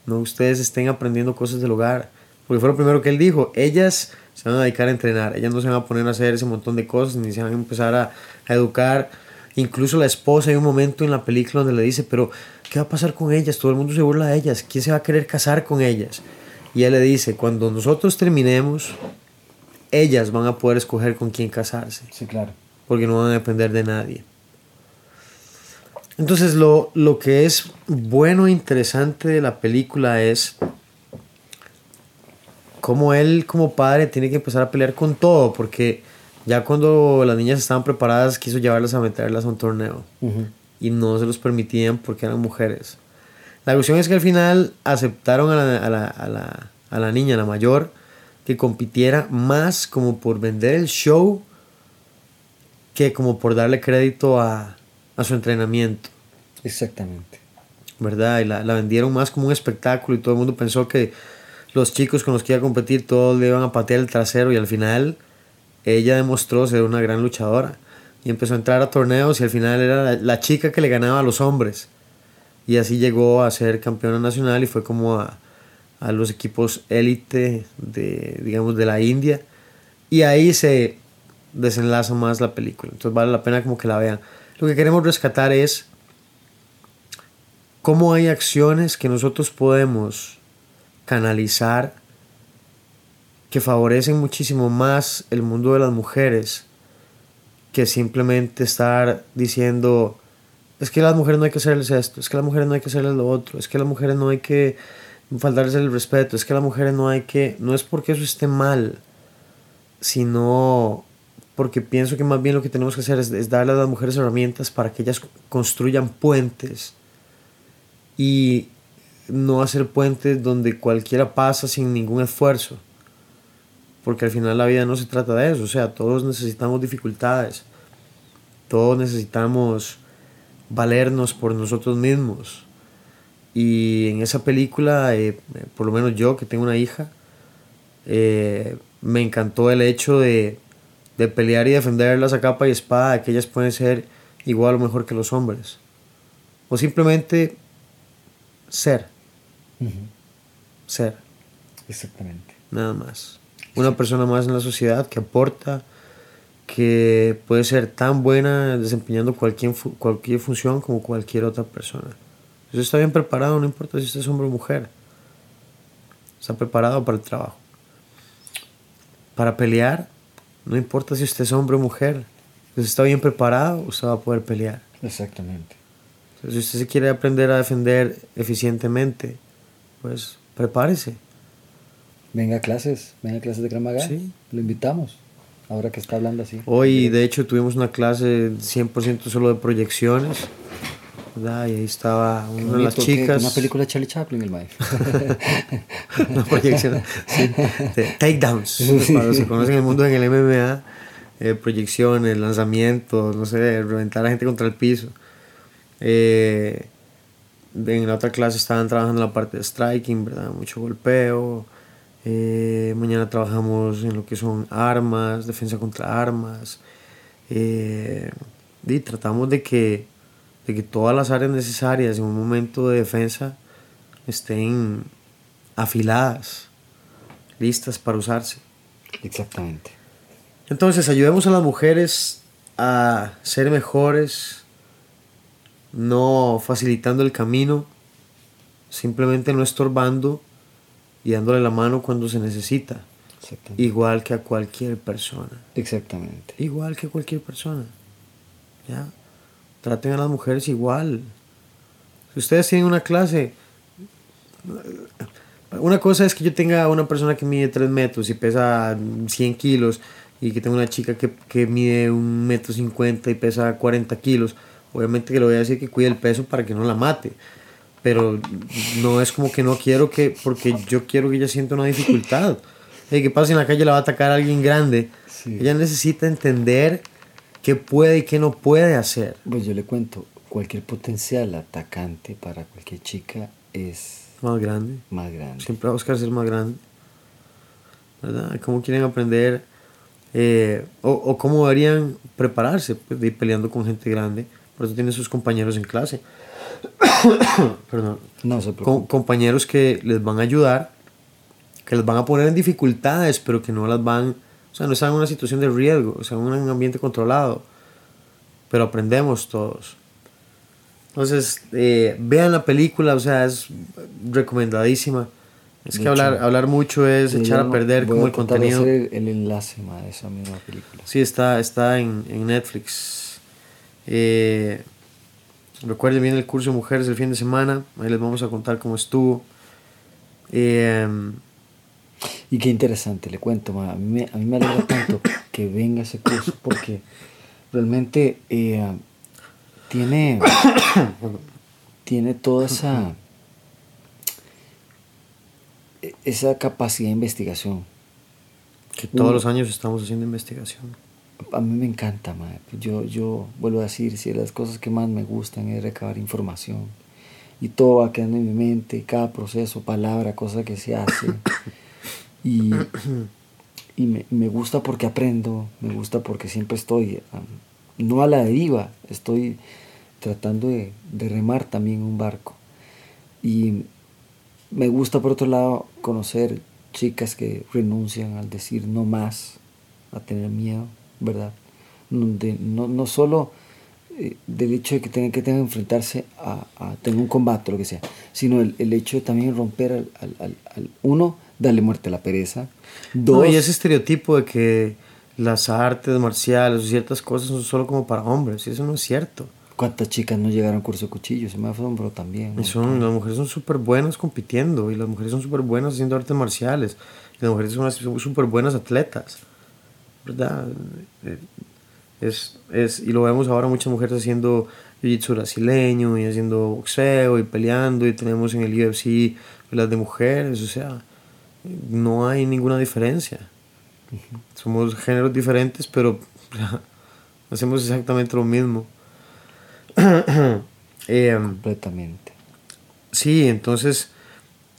no ustedes estén aprendiendo cosas del hogar. Porque fue lo primero que él dijo. Ellas se van a dedicar a entrenar. Ellas no se van a poner a hacer ese montón de cosas ni se van a empezar a, a educar. Incluso la esposa hay un momento en la película donde le dice, pero ¿qué va a pasar con ellas? Todo el mundo se burla de ellas. ¿Quién se va a querer casar con ellas? Y él le dice, cuando nosotros terminemos, ellas van a poder escoger con quién casarse Sí, claro. porque no van a depender de nadie. Entonces lo, lo que es bueno e interesante de la película es cómo él como padre tiene que empezar a pelear con todo, porque ya cuando las niñas estaban preparadas quiso llevarlas a meterlas a un torneo y no se los permitían porque eran mujeres. La cuestión es que al final aceptaron a la, a la, a la, a la niña, la mayor, que compitiera más como por vender el show que como por darle crédito a, a su entrenamiento, Exactamente. ¿verdad? Y la, la vendieron más como un espectáculo y todo el mundo pensó que los chicos con los que iba a competir todos le iban a patear el trasero y al final ella demostró ser una gran luchadora y empezó a entrar a torneos y al final era la, chica que le ganaba a los hombres. Y así llegó a ser campeona nacional y fue como a, a los equipos élite de digamos de la India. Y ahí se desenlaza más la película. Entonces vale la pena como que la vean. Lo que queremos rescatar es cómo hay acciones que nosotros podemos canalizar que favorecen muchísimo más el mundo de las mujeres que simplemente estar diciendo es que a las mujeres no hay que hacerles esto, es que a las mujeres no hay que hacerles lo otro, es que a las mujeres no hay que faltarles el respeto, es que a las mujeres no hay que, no es porque eso esté mal, sino porque pienso que más bien lo que tenemos que hacer es, es darle a las mujeres herramientas para que ellas construyan puentes y no hacer puentes donde cualquiera pasa sin ningún esfuerzo. Porque al final la vida no se trata de eso. O sea, todos necesitamos dificultades. Todos necesitamos valernos por nosotros mismos. Y en esa película, eh, por lo menos yo que tengo una hija, eh, me encantó el hecho de, de pelear y defenderlas a capa y espada, que ellas pueden ser igual o mejor que los hombres. O simplemente ser. Ser. Exactamente. Nada más. Una persona más en la sociedad que aporta, que puede ser tan buena desempeñando cualquier, cualquier función como cualquier otra persona. Si usted está bien preparado, no importa si usted es hombre o mujer. Está preparado para el trabajo. Para pelear, no importa si usted es hombre o mujer. Si está bien preparado, usted va a poder pelear. Exactamente. Si usted se quiere aprender a defender eficientemente, pues prepárese. Venga a clases, venga a clases de Krav Maga. Sí. Lo invitamos. Ahora que está hablando así. Hoy, de hecho, tuvimos una clase 100% solo de proyecciones. ¿verdad? Y ahí estaba una de las chicas. Una película de Charlie Chaplin, el maestro. una proyección sí, de takedowns. Para los que conocen el mundo en el MMA, eh, proyecciones, lanzamientos, no sé, reventar a gente contra el piso. Eh, en la otra clase estaban trabajando en la parte de striking, ¿verdad? Mucho golpeo. Eh, mañana trabajamos en lo que son armas, defensa contra armas. Eh, y tratamos de que, de que todas las áreas necesarias en un momento de defensa estén afiladas, listas para usarse. Exactamente. Entonces, ayudemos a las mujeres a ser mejores, no facilitando el camino, simplemente no estorbando y dándole la mano cuando se necesita, Exactamente. igual que a cualquier persona, Exactamente. igual que a cualquier persona. ¿ya? Traten a las mujeres igual. Si ustedes tienen una clase, una cosa es que yo tenga una persona que mide 3 metros y pesa 100 kilos y que tenga una chica que, que mide 1 metro 50 y pesa 40 kilos. Obviamente que le voy a decir que cuide el peso para que no la mate. Pero no es como que no quiero que, porque yo quiero que ella sienta una dificultad. Hey, ¿Qué pasa si en la calle la va a atacar a alguien grande? Sí. Ella necesita entender qué puede y qué no puede hacer. Pues yo le cuento, cualquier potencial atacante para cualquier chica es Más grande. más grande. Siempre va a buscar ser más grande. ¿Verdad? ¿Cómo quieren aprender? eh, o, o cómo deberían prepararse pues, de ir peleando con gente grande. Por eso tienen sus compañeros en clase. Perdón. No se compañeros que les van a ayudar, que les van a poner en dificultades, pero que no las van, o sea, no están en una situación de riesgo, o sea, en un ambiente controlado, pero aprendemos todos. Entonces, eh, vean la película, o sea, es recomendadísima. Es que hablar, hablar mucho es Sí, echar a perder como a el contenido. el, el enlace ma, de esa misma película. Sí, está, está en, en Netflix. Eh, recuerden bien el curso de mujeres el fin de semana. Ahí les vamos a contar cómo estuvo. Eh, Y qué interesante, le cuento, ma, a mí me, a mí me alegra tanto que venga ese curso porque realmente eh, tiene, tiene toda esa, e- esa capacidad de investigación. que todos los años estamos haciendo investigación. A mí me encanta, ma. Yo, yo vuelvo a decir, si las cosas que más me gustan es recabar información, y todo va quedando en mi mente, cada proceso, palabra, cosa que se hace. Y, y me, me gusta porque aprendo, me gusta porque siempre estoy, um, no a la deriva, estoy tratando de, de remar también un barco. Y me gusta por otro lado conocer chicas que renuncian al decir no más, a tener miedo, ¿verdad? De- no, no solo eh, del hecho de que tengan que que enfrentarse a, a tener un combate, lo que sea, sino el, el hecho de también romper al, al- al- al- uno, darle muerte a la pereza, dos, No, y ese estereotipo de que las artes marciales o ciertas cosas son solo como para hombres, y eso no es cierto. cuántas chicas no llegaron a curso de cuchillos, se me asombró también. ¿no? Y son, las mujeres son súper buenas compitiendo y las mujeres son súper buenas haciendo artes marciales y las mujeres son súper buenas atletas, ¿verdad? Eh, Es, es, y lo vemos ahora muchas mujeres haciendo jiu-jitsu brasileño y haciendo boxeo y peleando y tenemos en el UFC las de mujeres, o sea, no hay ninguna diferencia. Somos géneros diferentes, pero hacemos exactamente lo mismo. Em, completamente. Sí, entonces,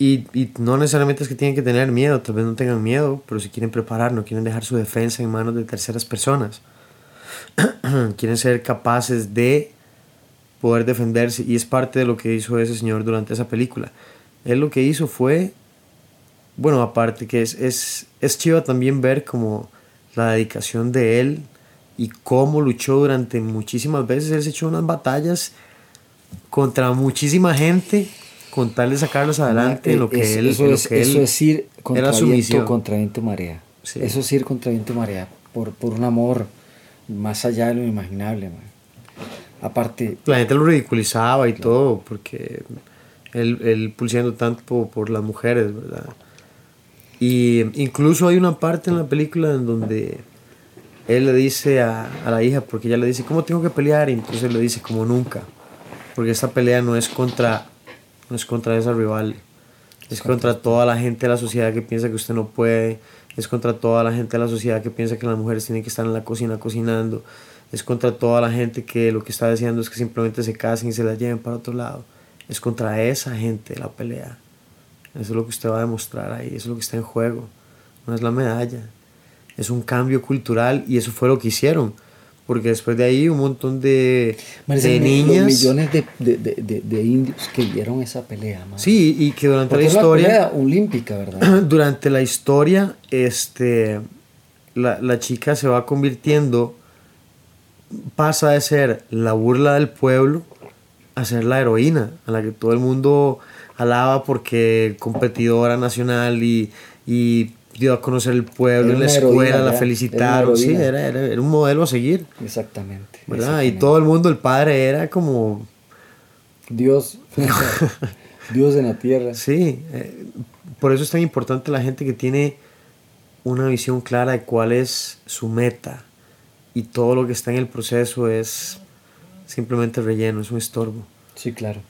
y, y no necesariamente es que tienen que tener miedo, tal vez no tengan miedo, pero si quieren preparar, no quieren dejar su defensa en manos de terceras personas. quieren ser capaces de poder defenderse y es parte de lo que hizo ese señor durante esa película. Él lo que hizo fue, bueno, aparte que es, es, es chiva también ver como la dedicación de él y cómo luchó durante muchísimas veces. Él se echó unas batallas contra muchísima gente con tal de sacarlos adelante en lo que Es- él, eso, lo es, que eso él es ir contra era su viento, contra viento y marea. Sí. Eso es ir contra viento y marea por, por un amor más allá de lo imaginable. man. Aparte, La gente lo ridiculizaba y todo, porque él, él pulseando tanto por, por las mujeres, ¿verdad? Y incluso hay una parte en la película en donde él le dice a, a la hija, porque ella le dice, ¿cómo tengo que pelear? Y entonces le dice, como nunca, porque esta pelea no es contra, no es contra esa rival, es contra toda la gente de la sociedad que piensa que usted no puede, es contra toda la gente de la sociedad que piensa que las mujeres tienen que estar en la cocina cocinando, es contra toda la gente que lo que está deseando es que simplemente se casen y se la lleven para otro lado, es contra esa gente la pelea. Eso es lo que usted va a demostrar ahí, eso es lo que está en juego, no es la medalla, es un cambio cultural y eso fue lo que hicieron. Porque después de ahí un montón de, de niñas... Millones de, de, de, indios que vieron esa pelea, man. Sí, y que durante Porque la es una historia... pelea olímpica, ¿verdad? durante la historia, este, la, la chica se va convirtiendo, pasa de ser la burla del pueblo a ser la heroína, a la que todo el mundo alaba porque competidora nacional y, y dio a conocer el pueblo en la escuela, heroína, la felicitaron, sí, era, era, era un modelo a seguir, Exactamente. ¿verdad? Y exactamente. todo el mundo, el padre era como, Dios. Dios en la tierra. Sí, eh, por eso es tan importante la gente que tiene una visión clara de cuál es su meta y todo lo que está en el proceso es simplemente relleno, es un estorbo. Sí, claro.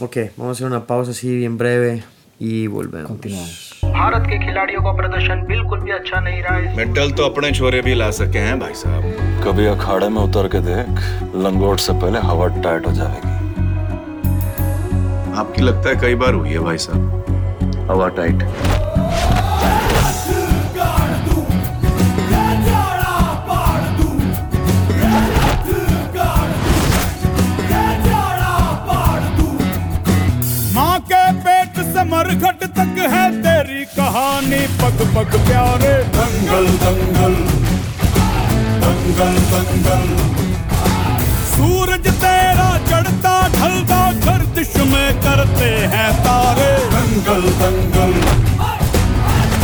Ok, vamos a hacer una pausa así bien breve y volvemos. Continuamos. Bharat के खिलाड़ियों का प्रदर्शन बिल्कुल भी अच्छा नहीं रहा है। मेडल तो अपने छोरे भी ला सके हैं भाई साहब। कभी अखाड़े में उतर के देख लंगोट से पहले हवा टाइट हो जाएगी। आपकी लगता है कई बार हुई है भाई साहब? हवा टाइट। मरघट तक है तेरी कहानी। पग पग प्यारे दंगल दंगल। दंगल दंगल। सूरज तेरा चढ़ता ढलता गर्दिश में करते हैं तारे। दंगल दंगल।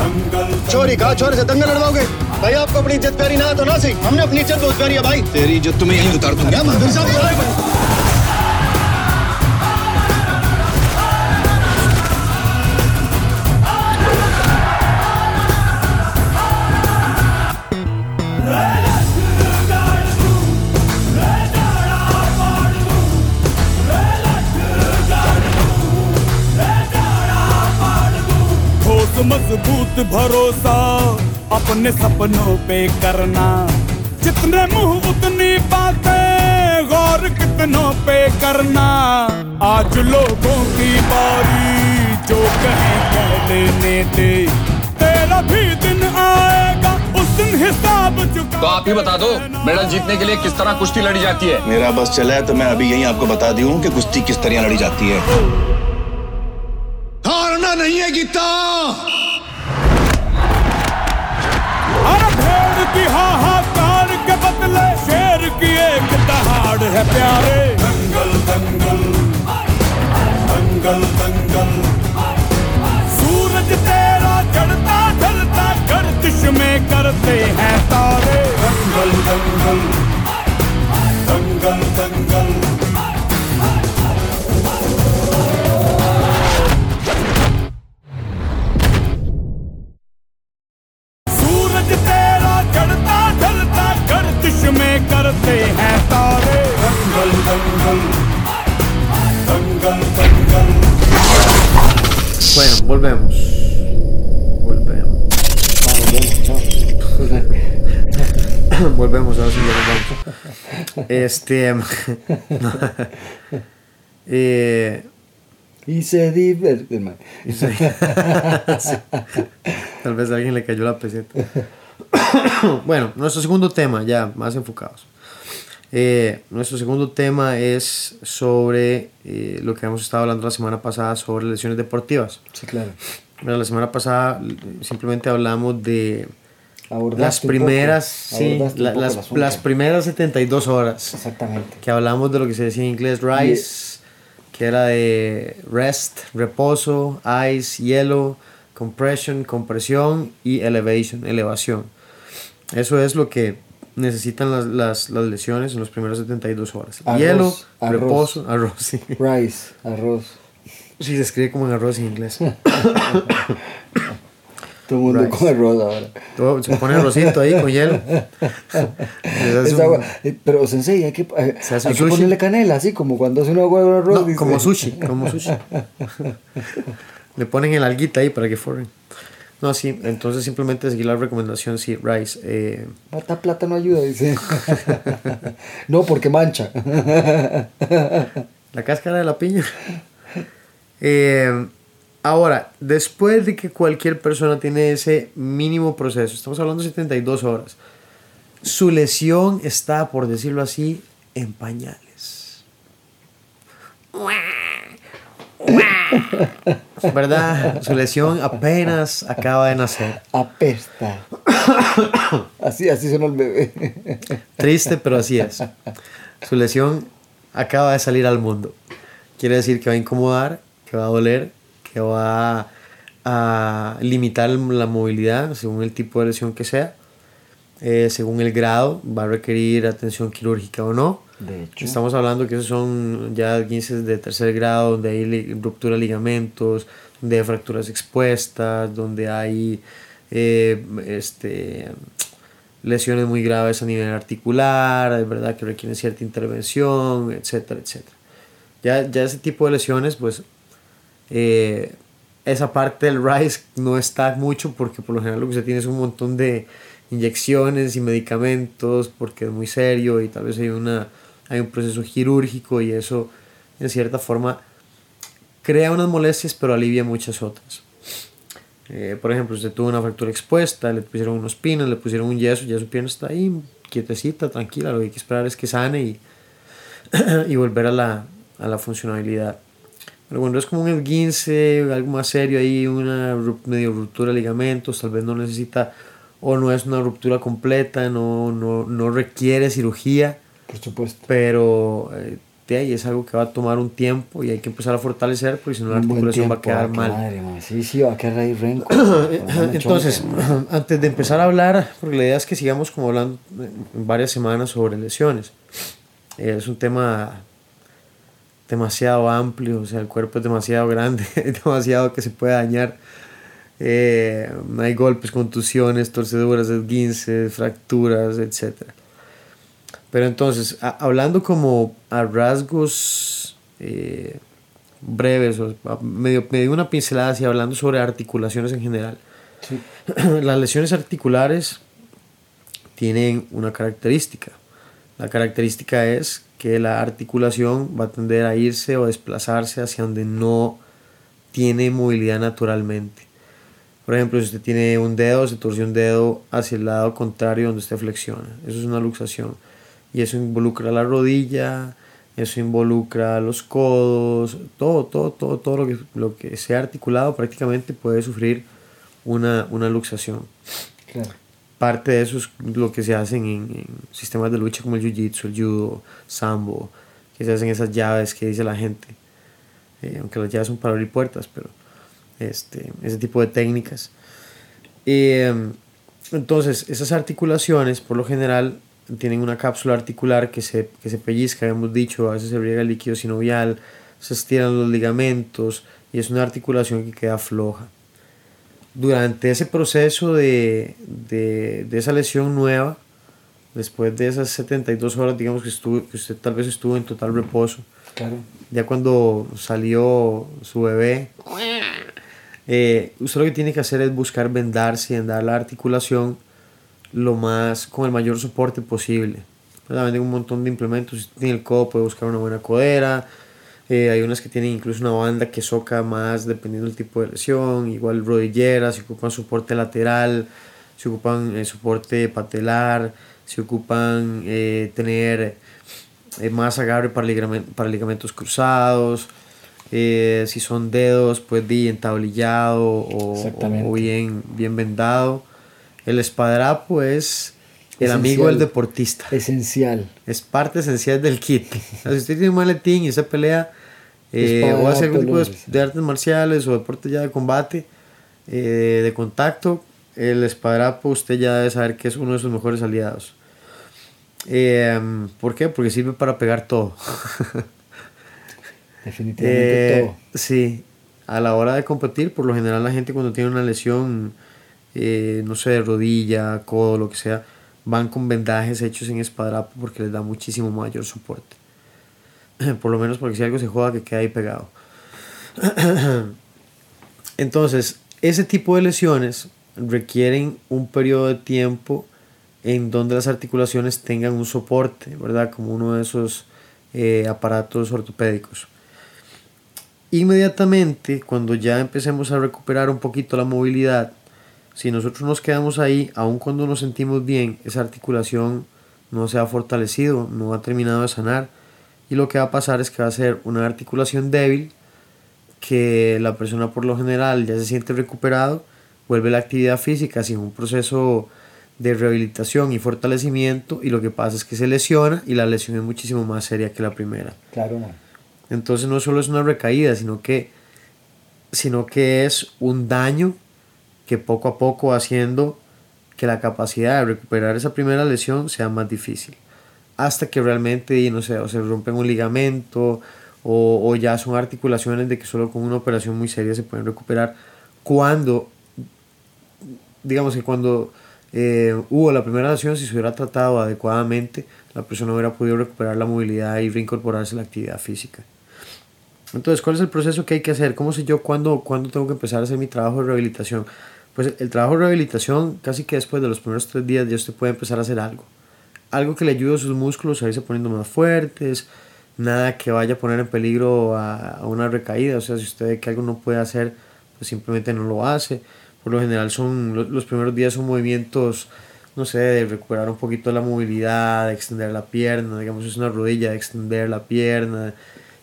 दंगल चोरी कहा छोरे से दंगल लड़वाओगे? भाई आपको अपनी इज़्ज़त प्यारी ना तो ना सही। हमने अपनी इज़्ज़त बहुत प्यारी है भाई। तेरी इज़्ज़त तुम्हें यहीं उतार दूँगा। मंदिर साहब मज़बूत भरोसा अपने सपनों पे करना। जितने मुँह उतनी बातें गौर कितनों पे करना। आज लोगों की बारी जो कहें कह लेने दे। तेरा भी दिन आएगा उस दिन हिसाब चुका। तो आप ही बता दो मेडल जीतने के लिए किस तरह कुश्ती लड़ी जाती है? मेरा बस चला है तो मैं अभी यही आपको बता दी हूँ कि कुश्ती किस तरह लड़ी जाती है। हारना नहीं है गीता। एक दहाड़ है प्यारे। दंगल दंगल दंगल दंगल सूरज तेरा चढ़ता ढलता गर्दिश में करते हैं तारे। दंगल दंगल दंगल दंगल Volvemos. Volvemos. volvemos, ahora sí ya vamos. Este. eh, Y se divierte. Tal vez a alguien le cayó la peseta. bueno, nuestro segundo tema, ya más enfocados. Eh, nuestro segundo tema es sobre eh, lo que hemos estado hablando la semana pasada sobre lesiones deportivas. Sí, claro. Bueno, la semana pasada simplemente hablamos de Abordaste las primeras, sí, la- las, las primeras 72 horas Exactamente. que hablamos de lo que se decía en inglés rise, que era de rest, reposo, ice, hielo, compression, compresión y elevation, elevación. Eso es lo que necesitan las, las, las lesiones en los primeros 72 horas. Arroz, hielo, arroz. reposo, arroz. Sí. Rice, arroz. Sí, se escribe como en arroz en inglés. Todo el mundo Rice. con arroz ahora. Todo- se pone arrocito ahí con hielo. Un- agua. Eh, Pero sensei, hay que, eh, Se hace hay un que ponerle canela, así como cuando hace una agua de arroz. No, dice. como sushi, como sushi. Le ponen el alguita ahí para que forren. No, sí, entonces simplemente seguir la recomendación, sí, rice. eh, Mata plata no ayuda, dice. no, porque mancha. la cáscara de la piña. Eh, ahora, después de que cualquier persona tiene ese mínimo proceso, estamos hablando de 72 horas, su lesión está, por decirlo así, en pañales. ¿Verdad? Su lesión apenas acaba de nacer. Apesta. así, así suena el bebé. Triste, pero así es. Su lesión acaba de salir al mundo. Quiere decir que va a incomodar, que va a doler, que va a limitar la movilidad según el tipo de lesión que sea. Eh, según el grado, va a requerir atención quirúrgica o no. De hecho. Estamos hablando que esos son ya 15 de tercer grado, donde hay ruptura de ligamentos, donde hay fracturas expuestas, donde hay eh, este, lesiones muy graves a nivel articular, es verdad que requieren cierta intervención, etcétera, etcétera. Ya, ya ese tipo de lesiones, pues eh, esa parte del RISE no está mucho porque por lo general lo que se tiene es un montón de inyecciones y medicamentos porque es muy serio y tal vez hay, una, hay un proceso quirúrgico y eso en cierta forma crea unas molestias pero alivia muchas otras. Eh, por ejemplo, usted tuvo una fractura expuesta, le pusieron unos pinos, le pusieron un yeso, ya su pierna está ahí quietecita, tranquila, lo que hay que esperar es que sane y, y volver a la, a la funcionalidad. Pero cuando es como un esguince, algo más serio ahí, una medio ruptura de ligamentos, tal vez no necesita o no es una ruptura completa, no, no, no requiere cirugía, Por supuesto. pero eh, de ahí es algo que va a tomar un tiempo y hay que empezar a fortalecer porque si no la articulación va a quedar ah, mal. madre. Sí, sí, va a quedar ahí renco. Entonces, antes de empezar a hablar, porque la idea es que sigamos como hablando en varias semanas sobre lesiones. Eh, Es un tema demasiado amplio, o sea, el cuerpo es demasiado grande, es demasiado que se puede dañar. Eh, hay golpes, contusiones, torceduras, esguinces, fracturas, etc. Pero entonces, a- hablando como a rasgos eh, breves, o a- medio, medio una pincelada así, hablando sobre articulaciones en general. Las lesiones articulares tienen una característica. La característica es que la articulación va a tender a irse o desplazarse hacia donde no tiene movilidad naturalmente. Por ejemplo, si usted tiene un dedo, se torce un dedo hacia el lado contrario donde usted flexiona. Eso es una luxación. Y eso involucra la rodilla, eso involucra los codos, todo, todo, todo, todo lo que, lo que sea articulado prácticamente puede sufrir una, una luxación. Claro. Parte de eso es lo que se hacen en, en sistemas de lucha como el jiu-jitsu, el judo, sambo, que se hacen esas llaves que dice la gente. Eh, aunque las llaves son para abrir puertas, pero este, ese tipo de técnicas. Eh, entonces, esas articulaciones, por lo general, tienen una cápsula articular que se, que se pellizca, hemos dicho, a veces se riega el líquido sinovial, se estiran los ligamentos y es una articulación que queda floja. Durante ese proceso de, de, de esa lesión nueva, después de esas 72 horas, digamos que, estuvo, que usted tal vez estuvo en total reposo, Claro. ya cuando salió su bebé, eh, usted lo que tiene que hacer es buscar vendarse y andar la articulación lo más con el mayor soporte posible. ¿verdad? Venden un montón de implementos. Si tiene el codo, puede buscar una buena codera. Eh, hay unas que tienen incluso una banda que soca más dependiendo del tipo de lesión. Igual rodilleras, se ocupan soporte lateral, se ocupan eh, soporte patelar, se ocupan eh, tener eh, más agarre para, ligamen- para ligamentos cruzados. eh, si son dedos, pues di entablillado o, o bien, bien vendado. El espadrapo es el amigo del deportista. Esencial. Es parte esencial del kit. O sea, si usted tiene un maletín y usted pelea eh, o hace algún tipo de, artes marciales o deporte ya de combate, eh, de contacto, el espadrapo usted ya debe saber que es uno de sus mejores aliados. Eh, ¿Por qué? Porque sirve para pegar todo. Definitivamente Eh, todo. Sí, a la hora de competir, por lo general la gente cuando tiene una lesión, eh, no sé, rodilla, codo, lo que sea, van con vendajes hechos en espadrapo porque les da muchísimo mayor soporte. Por lo menos porque si algo se joda que queda ahí pegado. Entonces, ese tipo de lesiones requieren un periodo de tiempo en donde las articulaciones tengan un soporte, ¿verdad? Como uno de esos eh, aparatos ortopédicos. Inmediatamente, cuando ya empecemos a recuperar un poquito la movilidad, si nosotros nos quedamos ahí, aun cuando nos sentimos bien, esa articulación no se ha fortalecido, no ha terminado de sanar, y lo que va a pasar es que va a ser una articulación débil, que la persona por lo general ya se siente recuperado, vuelve a la actividad física sin un proceso de rehabilitación y fortalecimiento, y lo que pasa es que se lesiona y la lesión es muchísimo más seria que la primera. Claro, man. Entonces no solo es una recaída, sino que, sino que es un daño que poco a poco haciendo que la capacidad de recuperar esa primera lesión sea más difícil. Hasta que realmente, no sé, o se rompen un ligamento o, o ya son articulaciones de que solo con una operación muy seria se pueden recuperar. Cuando, digamos que cuando eh, hubo la primera lesión, si se hubiera tratado adecuadamente, la persona hubiera podido recuperar la movilidad y reincorporarse a la actividad física. Entonces, ¿cuál es el proceso que hay que hacer? ¿Cómo sé yo cuándo, tengo que empezar a hacer mi trabajo de rehabilitación? Pues el trabajo de rehabilitación, casi que después de los primeros tres días, ya usted puede empezar a hacer algo. Algo que le ayude a sus músculos a irse poniendo más fuertes, nada que vaya a poner en peligro a, una recaída. O sea, si usted ve que algo no puede hacer, pues simplemente no lo hace. Por lo general, son lo- los primeros días son movimientos, no sé, de recuperar un poquito la movilidad, de extender la pierna, digamos, es una rodilla, de extender la pierna,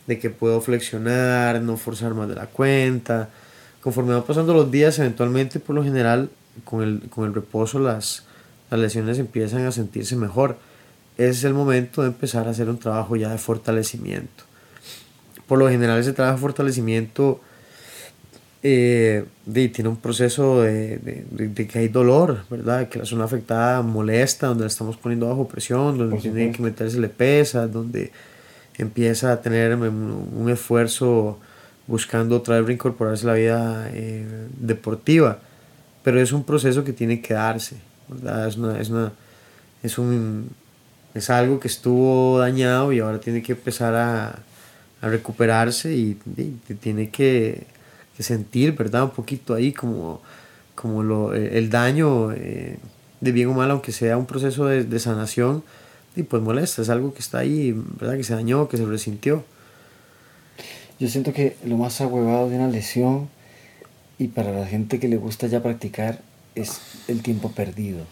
de que puedo flexionar, no forzar más de la cuenta. Conforme van pasando los días, eventualmente, por lo general, con el, con el reposo, las, las lesiones empiezan a sentirse mejor. Es el momento de empezar a hacer un trabajo ya de fortalecimiento. Por lo general, ese trabajo de fortalecimiento eh, de- tiene un proceso de, de- de- que hay dolor, ¿verdad? Que la zona afectada molesta, donde la estamos poniendo bajo presión, donde tiene que meterse pesas, donde empieza a tener un, esfuerzo buscando otra vez reincorporarse a la vida eh, deportiva. Pero es un proceso que tiene que darse. Es, una, es, un, es algo que estuvo dañado y ahora tiene que empezar a, a recuperarse y, tiene que, que sentir, ¿verdad? Un poquito ahí como, como lo, el daño, eh, de bien o mal, aunque sea un proceso de, de sanación, y pues molesta, es algo que está ahí, ¿verdad? Que se dañó, que se resintió. Yo siento que lo más ahuevado de una lesión y para la gente que le gusta ya practicar es el tiempo perdido.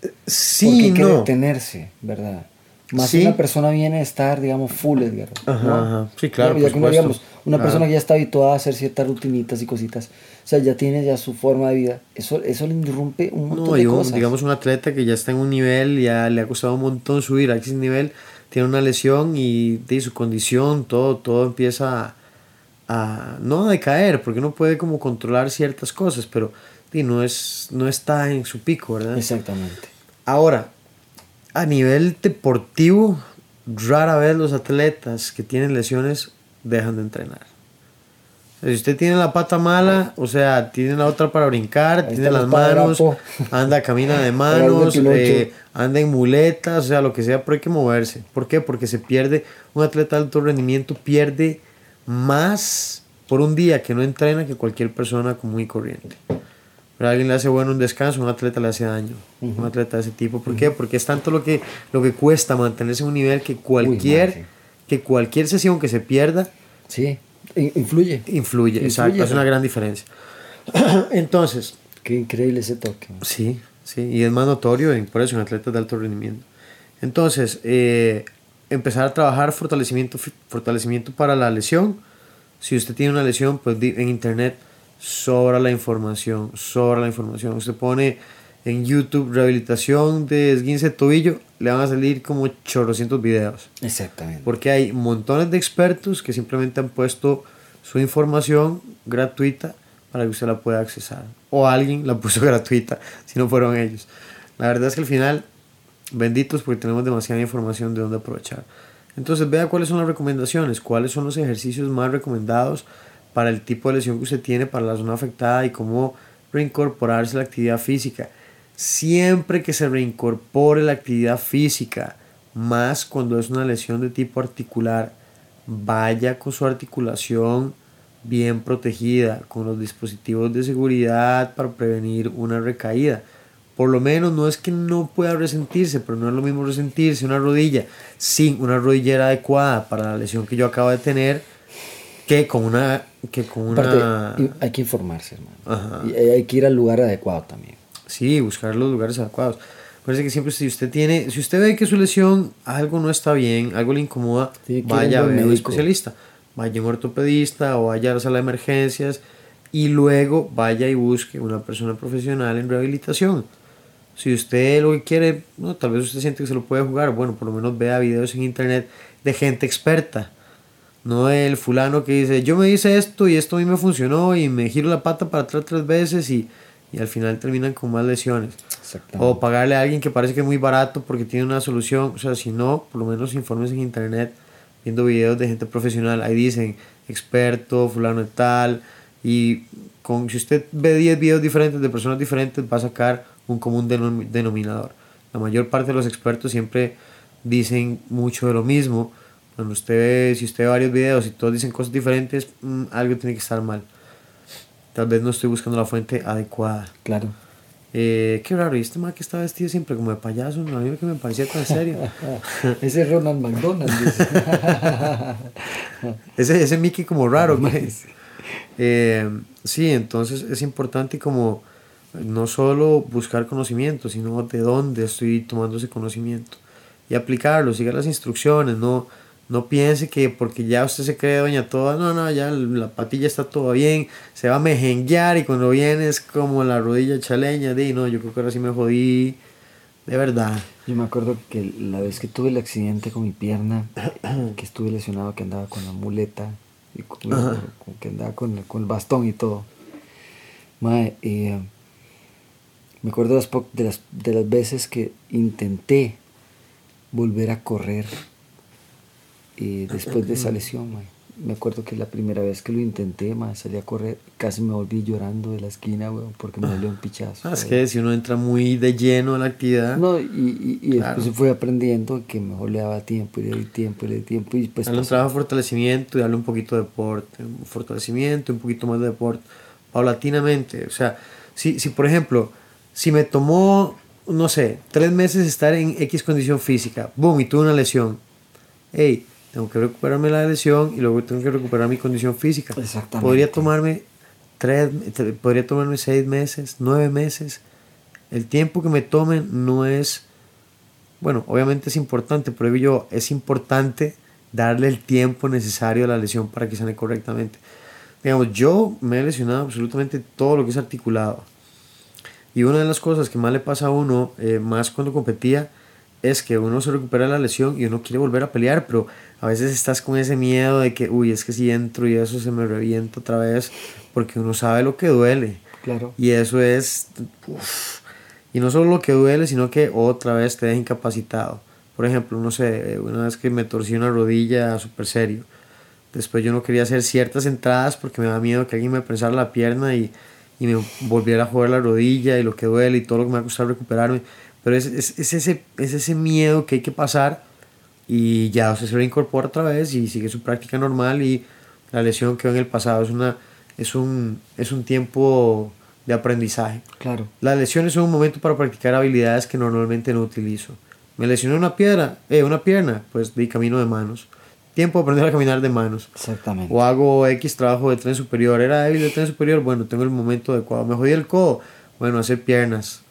Porque Sí, hay que no. detenerse, ¿verdad? Más Sí. una persona viene a estar, digamos, full, Edgar. Ajá, ¿no? ajá. Sí, claro, Ya por uno, digamos, una Claro. persona que ya está habituada a hacer ciertas rutinitas y cositas, o sea, ya tiene ya su forma de vida, eso, eso le interrumpe un montón No, de y un- cosas. digamos un atleta que ya está en un nivel, ya le ha costado un montón subir a ese nivel, tiene una lesión y de su condición, todo, todo empieza a, a- no a decaer, porque uno puede como controlar ciertas cosas, pero di, no, es, no está en su pico, ¿verdad? Exactamente. Ahora, a nivel deportivo, rara vez los atletas que tienen lesiones dejan de entrenar. Si usted tiene la pata mala, o sea, tiene la otra para brincar, Ahí tiene las manos, anda, camina de manos, eh, anda en muletas, o sea, lo que sea, pero hay que moverse. ¿Por qué? Porque se pierde, un atleta de alto rendimiento pierde más por un día que no entrena que cualquier persona común y corriente. Pero a alguien le hace bueno un descanso, un atleta le hace daño. Un atleta de ese tipo. ¿Por qué? Porque es tanto lo que, lo que cuesta mantenerse en un nivel que cualquier, madre. que cualquier sesión que se pierda Sí, in- influye. influye. Exacto, es una gran diferencia. Entonces, Qué increíble ese toque. Sí, sí, y es más notorio en, por eso en atletas de alto rendimiento. Entonces, eh, empezar a trabajar fortalecimiento, fortalecimiento para la lesión. Si usted tiene una lesión, pues en internet sobra la información, sobra la información. Usted pone en YouTube rehabilitación de esguince de tobillo, le van a salir como chorrocientos videos. Exactamente. Porque hay montones de expertos que simplemente han puesto su información gratuita para que usted la pueda accesar. O alguien la puso gratuita, si no fueron ellos. La verdad es que al final, benditos porque tenemos demasiada información de dónde aprovechar. Entonces vea cuáles son las recomendaciones, cuáles son los ejercicios más recomendados para el tipo de lesión que usted tiene, para la zona afectada y cómo reincorporarse a la actividad física. Siempre que se reincorpore la actividad física, más cuando es una lesión de tipo articular, vaya con su articulación bien protegida, con los dispositivos de seguridad para prevenir una recaída. Por lo menos no es que no pueda resentirse, pero no es lo mismo resentirse una rodilla sin una rodillera adecuada para la lesión que yo acabo de tener que con una que con una Aparte, hay que informarse, hermano. Ajá. Y hay que ir al lugar adecuado también. Sí, buscar los lugares adecuados. Parece que siempre si usted tiene, si usted ve que su lesión algo no está bien, algo le incomoda, vaya a ver un especialista. Vaya a un ortopedista o vaya a la sala de emergencias y luego vaya y busque una persona profesional en rehabilitación. Si usted lo que quiere, no, tal vez usted siente que se lo puede jugar, bueno, por lo menos vea videos en internet de gente experta. No el fulano que dice, yo me hice esto y esto a mí me funcionó y me giro la pata para atrás tres veces y, y al final terminan con más lesiones. O pagarle a alguien que parece que es muy barato porque tiene una solución. O sea, si no, por lo menos informes en internet, viendo videos de gente profesional. Ahí dicen, experto, fulano de tal. Y con, si usted ve 10 videos diferentes de personas diferentes, va a sacar un común denom- denominador. La mayor parte de los expertos siempre dicen mucho de lo mismo. Cuando usted ve, si usted ve varios videos y todos dicen cosas diferentes, mm, algo tiene que estar mal. Tal vez no estoy buscando la fuente adecuada. Claro. Eh, qué raro, y este man que está vestido siempre como de payaso, no, a mí que me parecía tan serio. Ese es Ronald McDonald. ese, ese Mickey como raro. Eh, sí, entonces es importante como no solo buscar conocimiento, sino de dónde estoy tomando ese conocimiento y aplicarlo, siga las instrucciones, no, no piense que porque ya usted se cree doña toda, no, no, ya la patilla está todo bien, se va a mejenguear y cuando viene es como la rodilla chaleña, de no, yo creo que ahora sí me jodí, de verdad. Yo me acuerdo que la vez que tuve el accidente con mi pierna, que estuve lesionado, que andaba con la muleta, y con, que andaba con, con el bastón y todo. Mae, eh, me acuerdo de las, de, las, de las veces que intenté volver a correr eh, después de esa lesión. mae. Me acuerdo que la primera vez que lo intenté, mae, salí a correr, casi me volví llorando de la esquina, weón, porque me dolió un pichazo. Ah, es que si uno entra muy de lleno a la actividad, No, y, y, y Claro. después fui aprendiendo que mejor le daba tiempo y le di tiempo y le di tiempo y pues un trabajo de fortalecimiento y darle un poquito de deporte, un fortalecimiento, un poquito más de deporte, paulatinamente. O sea, si, si por ejemplo, si me tomó no sé, tres meses estar en X condición física, boom, y tuve una lesión. Hey, tengo que recuperarme la lesión y luego tengo que recuperar mi condición física. Exactamente. Podría tomarme tres, podría tomarme seis meses, nueve meses. El tiempo que me tomen no es, bueno, obviamente es importante, pero yo, es importante darle el tiempo necesario a la lesión para que sane correctamente. Digamos, yo me he lesionado absolutamente todo lo que es articulado. Y una de las cosas que más le pasa a uno, eh, más cuando competía, es que uno se recupera la lesión y uno quiere volver a pelear, pero a veces estás con ese miedo de que, uy, es que si entro y eso se me revienta otra vez, porque uno sabe lo que duele. Claro. Y eso es, uf. y no solo lo que duele, sino que otra vez te deja incapacitado. Por ejemplo, no sé, una vez que me torcí una rodilla súper serio. Después yo no quería hacer ciertas entradas porque me da miedo que alguien me prensara la pierna y, y me volviera a joder la rodilla y lo que duele y todo lo que me va a costar recuperarme. Pero es, es, es ese, es ese miedo que hay que pasar y ya sea, se reincorpora otra vez y sigue su práctica normal y la lesión quedó en el pasado. Es, una, es, un, es un tiempo de aprendizaje. Claro. Las lesiones son un momento para practicar habilidades que normalmente no utilizo. Me lesioné una piedra, eh, una pierna, pues di camino de manos. Tiempo de aprender a caminar de manos. Exactamente. O hago X trabajo de tren superior. Era débil de tren superior, bueno, tengo el momento adecuado. Me jodí el codo, bueno, hacer piernas.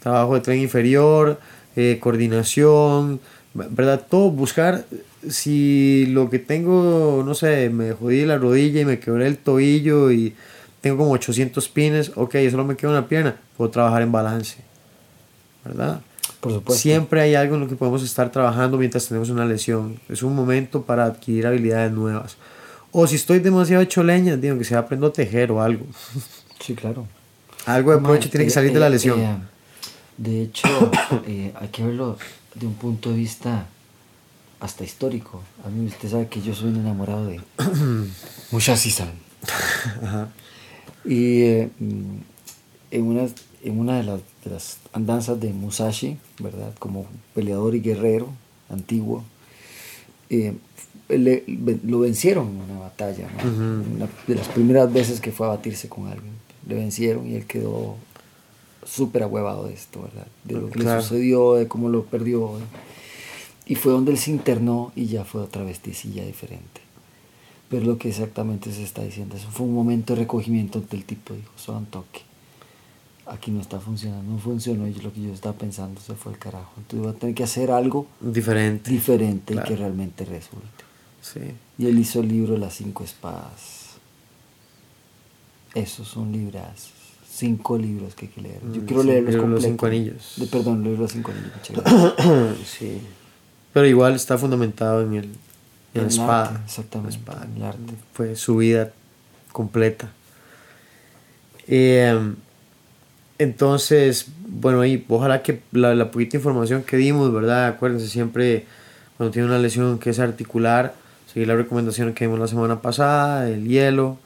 Trabajo de tren inferior, eh, coordinación, ¿verdad? Todo, buscar si lo que tengo, no sé, me jodí la rodilla y me quebré el tobillo y tengo como 800 pines, ok, solo me queda una pierna, puedo trabajar en balance, ¿verdad? Por supuesto. Siempre hay algo en lo que podemos estar trabajando mientras tenemos una lesión. Es un momento para adquirir habilidades nuevas. O si estoy demasiado hecho leña, digo que sea aprendo a tejer o algo. Sí, claro. Algo de provecho tiene que eh, salir de la eh, lesión. eh, de hecho, eh, hay que verlo de un punto de vista hasta histórico. A mí usted sabe que yo soy un enamorado de Musashi-san. Ajá. Y eh, en, una, en una de las, de las andanzas de Musashi, ¿verdad? Como peleador y guerrero antiguo, eh, le- lo vencieron en una batalla. Una de las primeras veces que fue a batirse con alguien. Le vencieron y él quedó súper ahuevado de esto, ¿verdad? De lo que Claro. le sucedió, de cómo lo perdió. Y fue donde él se internó y ya fue otra vesticilla diferente. Pero lo que exactamente se está diciendo, eso fue un momento de recogimiento del tipo, dijo, son toque. Aquí no está funcionando, no funcionó y lo que yo estaba pensando se fue al carajo. Entonces voy a tener que hacer algo Diferente. diferente y que realmente resulte. Sí. Y él hizo el libro Las Cinco Espadas. Esos son libras. Cinco libros que hay que leer. Yo Mm, quiero sí, de los completos. cinco anillos. De- perdón, leer los cinco anillos. sí. Pero igual está fundamentado en el en En la el espada. arte, exactamente, La espada. en el arte. Fue su vida completa. Eh, entonces, bueno, ahí ojalá que la, la poquita información que dimos, ¿verdad? Acuérdense siempre cuando tiene una lesión que es articular, seguir la recomendación que dimos la semana pasada, el hielo.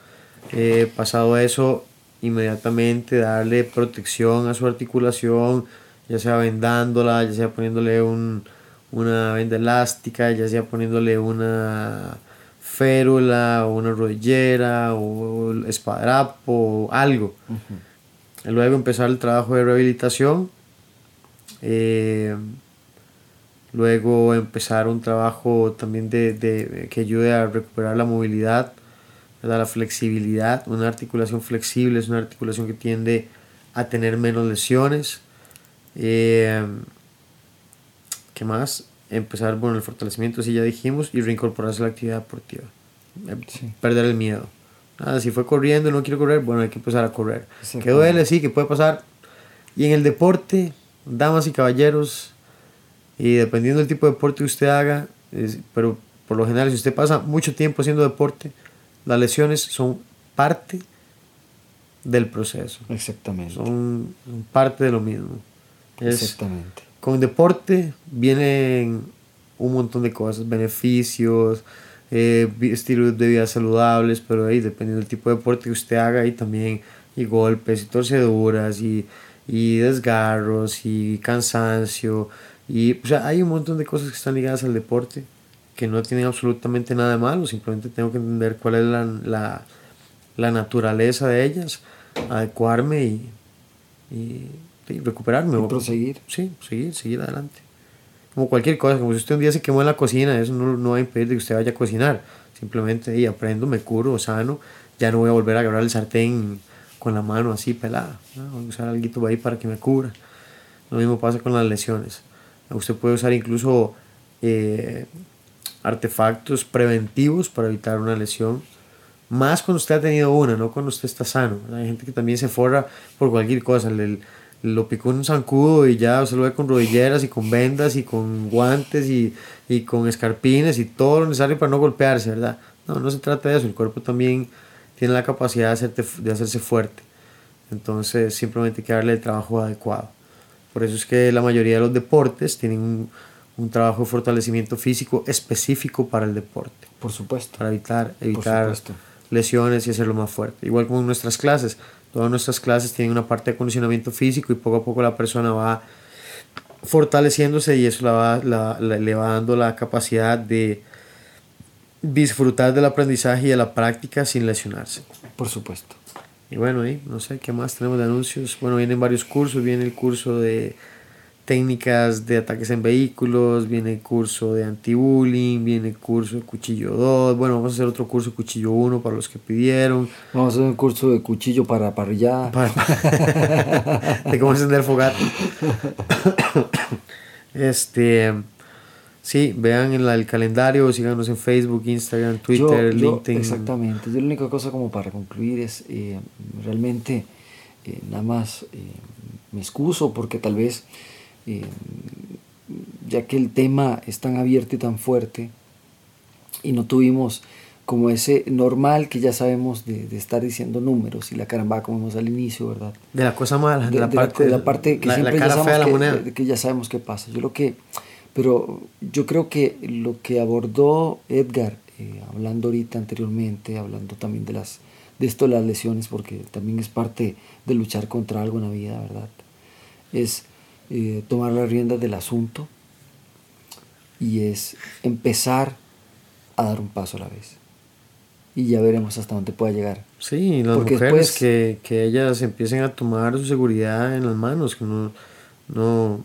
Eh, pasado eso, inmediatamente darle protección a su articulación, ya sea vendándola, ya sea poniéndole un, una venda elástica, ya sea poniéndole una férula o una rodillera o espadrapo o algo. Luego empezar el trabajo de rehabilitación. eh, luego empezar un trabajo también de, de- que ayude a recuperar la movilidad, ¿verdad? la flexibilidad. Una articulación flexible es una articulación que tiende a tener menos lesiones. Eh, ¿Qué más? Empezar bueno, el fortalecimiento, sí ya dijimos, y reincorporarse a la actividad deportiva. Eh, Sí. Perder el miedo. Nada, si fue corriendo y no quiero correr, bueno, hay que empezar a correr. Que Exactamente. duele, sí, que puede pasar. Y en el deporte, damas y caballeros, y dependiendo del tipo de deporte que usted haga, es- pero por lo general, si usted pasa mucho tiempo haciendo deporte, las lesiones son parte del proceso. Exactamente. Son parte de lo mismo. Es- Exactamente. con deporte vienen un montón de cosas, beneficios, eh, estilos de vida saludables, pero ahí dependiendo del tipo de deporte que usted haga, y también y golpes y torceduras y, y desgarros y cansancio y o sea, hay un montón de cosas que están ligadas al deporte que no tienen absolutamente nada de malo, simplemente tengo que entender cuál es la, la, la naturaleza de ellas, adecuarme y, y recuperarme. Y proseguir. Sí, seguir, seguir adelante. Como cualquier cosa, como si usted un día se quemó en la cocina, eso no, no va a impedir que usted vaya a cocinar. Simplemente y aprendo, me curo, sano, ya no voy a volver a agarrar el sartén con la mano así pelada. ¿no? Voy a usar algo ahí para que me cubra. Lo mismo pasa con las lesiones. Usted puede usar incluso eh, artefactos preventivos para evitar una lesión. Más cuando usted ha tenido una, no cuando usted está sano. Hay gente que también se forra por cualquier cosa. Le, lo picó un zancudo y ya se lo ve con rodilleras y con vendas y con guantes y, y con escarpines y todo lo necesario para no golpearse, ¿verdad? No, no se trata de eso. El cuerpo también tiene la capacidad de, hacerte, de hacerse fuerte. Entonces simplemente hay que darle el trabajo adecuado. Por eso es que la mayoría de los deportes tienen un, un trabajo de fortalecimiento físico específico para el deporte. Por supuesto. Para evitar, evitar lesiones y hacerlo más fuerte. Igual como en nuestras clases. Todas nuestras clases tienen una parte de acondicionamiento físico y poco a poco la persona va fortaleciéndose y eso la va, la- la- le va dando la capacidad de disfrutar del aprendizaje y de la práctica sin lesionarse. Por supuesto. Y bueno, ahí, no sé qué más tenemos de anuncios. Bueno, vienen varios cursos. Viene el curso de técnicas de ataques en vehículos, viene el curso de anti-bullying, viene el curso de cuchillo 2. Bueno, vamos a hacer otro curso de cuchillo 1 para los que pidieron. Vamos a hacer un curso de cuchillo para parrillada. de cómo encender fogata. este, sí, vean en la- el calendario, síganos en Facebook, Instagram, Twitter, Yo- yo- LinkedIn. exactamente. Yo la única cosa como para concluir es eh, realmente eh, nada más eh, me excuso porque tal vez eh, ya que el tema es tan abierto y tan fuerte y no tuvimos como ese normal que ya sabemos de, de estar diciendo números y la caramba como vimos al inicio, ¿verdad? De la cosa mala, de, de, la, de la- parte, de la parte que la- la siempre ya la sabemos que, que ya sabemos qué pasa. Yo lo que, pero yo creo que lo que abordó Edgar, eh, hablando ahorita anteriormente, hablando también de las de esto de las lesiones, porque también es parte de luchar contra algo en la vida, ¿verdad? Es eh, tomar las riendas del asunto y es empezar a dar un paso a la vez. Y ya veremos hasta dónde pueda llegar. Sí, las Porque mujeres después- que, que ellas empiecen a tomar su seguridad en las manos, que no, no,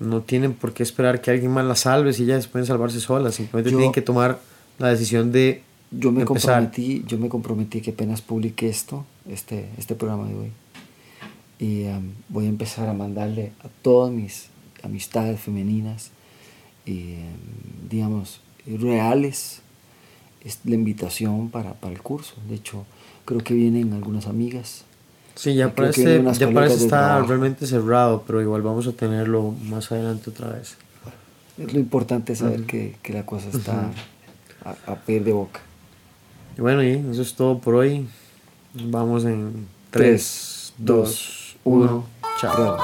no tienen por qué esperar que alguien más las salve si ellas pueden salvarse solas, simplemente Yo- tienen que tomar la decisión de yo me empezar. comprometí yo me comprometí que apenas publique esto este este programa de hoy y um, voy a empezar a mandarle a todas mis amistades femeninas y um, digamos reales es la invitación para, para el curso de hecho creo que vienen algunas amigas Sí, ya parece, ya parece estar realmente cerrado, pero igual vamos a tenerlo más adelante otra vez. es lo importante saber Ujú. que, que la cosa está Ujú. a, a pedir de boca Y bueno, y eso es todo por hoy. Vamos en 3, 2, 1, chao.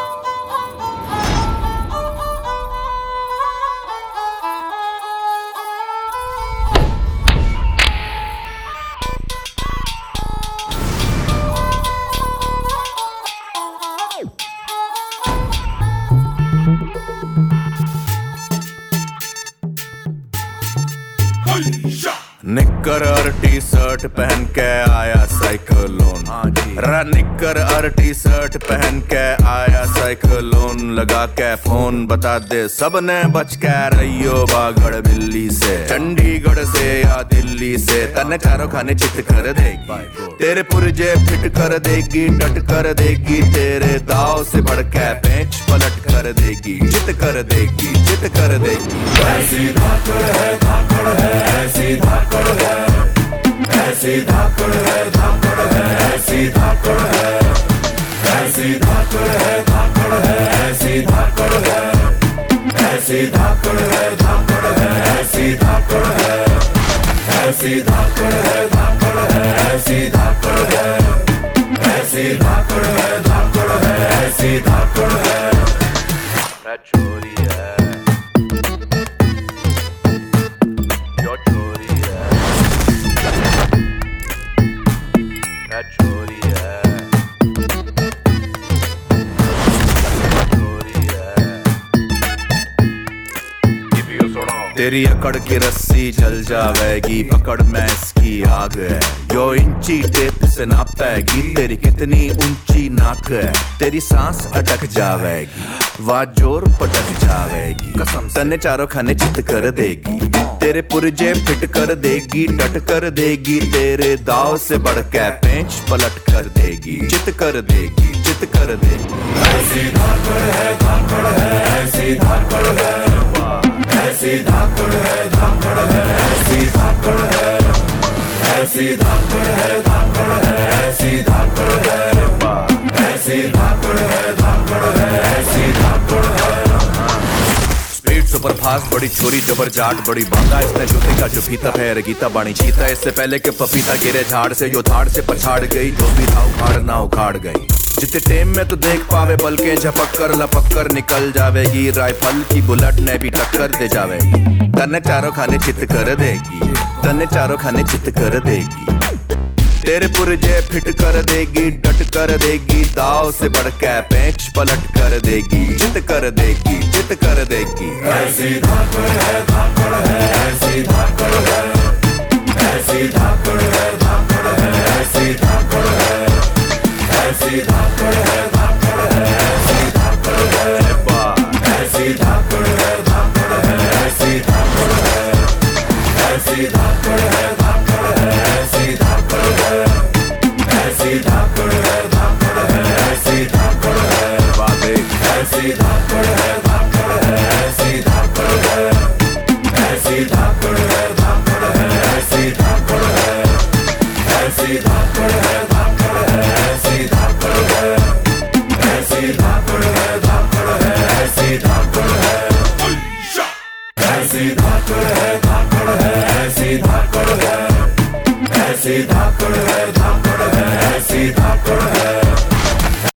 निक्कर और T shirt पहन के आया साइक्लोन रा निक्कर और T shirt पहन के आया साइक्लोन लगा के फ़ोन बता दे, सबने बच के रहियो बागड़ बिल्ली से। चंडीगढ़ से या दिल्ली से, तन चारों खाने चित कर देगी। तेरे पुरजे फिट कर देगी, डट कर देगी, तेरे दाव से बढ़ के पेंच पलट कर देगी। चित कर देगी, चित कर देगी। ऐसी धाकड़ है धाकड़ है, ऐसी धाकड़ है। ऐसी धाकड़ है धाकड़ है, ऐसी धाकड़ है। ऐसी धाकड़ है धाकड़ है, ऐसी धाकड़ है। ऐसी धाकड़ है धाकड़ है, ऐसी धाकड़ है। ऐसी धाकड़ है धाकड़ है, ऐसी धाकड़ है। ऐसी धाकड़ है धाकड़ है, ऐसी धाकड़ है। चोरी है। तेरी अकड़ की रस्सी जल जावेगी पकड़ में इसकी आग है। जो इंच टेप से नापेगी, तेरी कितनी ऊँची नाक है। तेरी सांस अटक जावेगी वाह ज़ोर पटक जावेगी कसम तने चारों खाने चित कर देगी, तेरे पुरजे फिट कर देगी, डट कर देगी, तेरे दाव से बढ़ के पेंच पलट कर देगी। चित कर देगी चित कर देगी। ऐसी धाकड़ है धाकड़ है, ऐसी धाकड़ है। ऐसी धाकड़ है धाकड़ है, ऐसी धाकड़ है। ऐसी धाकड़ है धाकड़ है, ऐसी धाकड़ है। ऐसी धाकड़ है धाकड़ है, ऐसी धाकड़ है। सुपर फास्ट बड़ी छोरी जबर जाट बड़ी बांगा इसने जो देखा जो फीता पैर गीता बाणी चीता इससे पहले के पपीता गिरे झाड़ से, यो धाड़ से पछाड़ गई, जो भी था उखाड़, ना उखाड़ गई। जितने टेम में तो देख पावे, बल्कि झपक कर लपक कर निकल जावेगी। राइफल की बुलेट ने भी टक्कर दे जावेगी तन्ने चारों खाने चित कर देगी, तन्ने चारों खाने चित कर देगी। तेरे पुरजे फिट कर देगी डट कर देगी दाव से बढ़ के पेंच पलट कर देगी चित कर देगी चित कर देगी ऐसी धाकड़ है धाकड़ है ऐसी धाकड़ है ऐसी धाकड़ है धाकड़ है ऐसी धाकड़ है ऐसी धाकड़ है धाकड़ है ऐसी धाकड़ है ऐसी धाकड़ है धाकड़ है ऐसी धाकड़ है ऐसी धाकड़ है ऐसी धाकड़ है धाकड़ है ऐसी धाकड़ है ऐसी धाकड़ है धाकड़ है ऐसी धाकड़ है ऐसी धाकड़ है धाकड़ है ऐसी धाकड़ है ऐसी धाकड़ है धाकड़ है ऐसी धाकड़ है ऐसी धाकड़ है धाकड़ है ऐसी धाकड़ है ऐसी धाकड़ है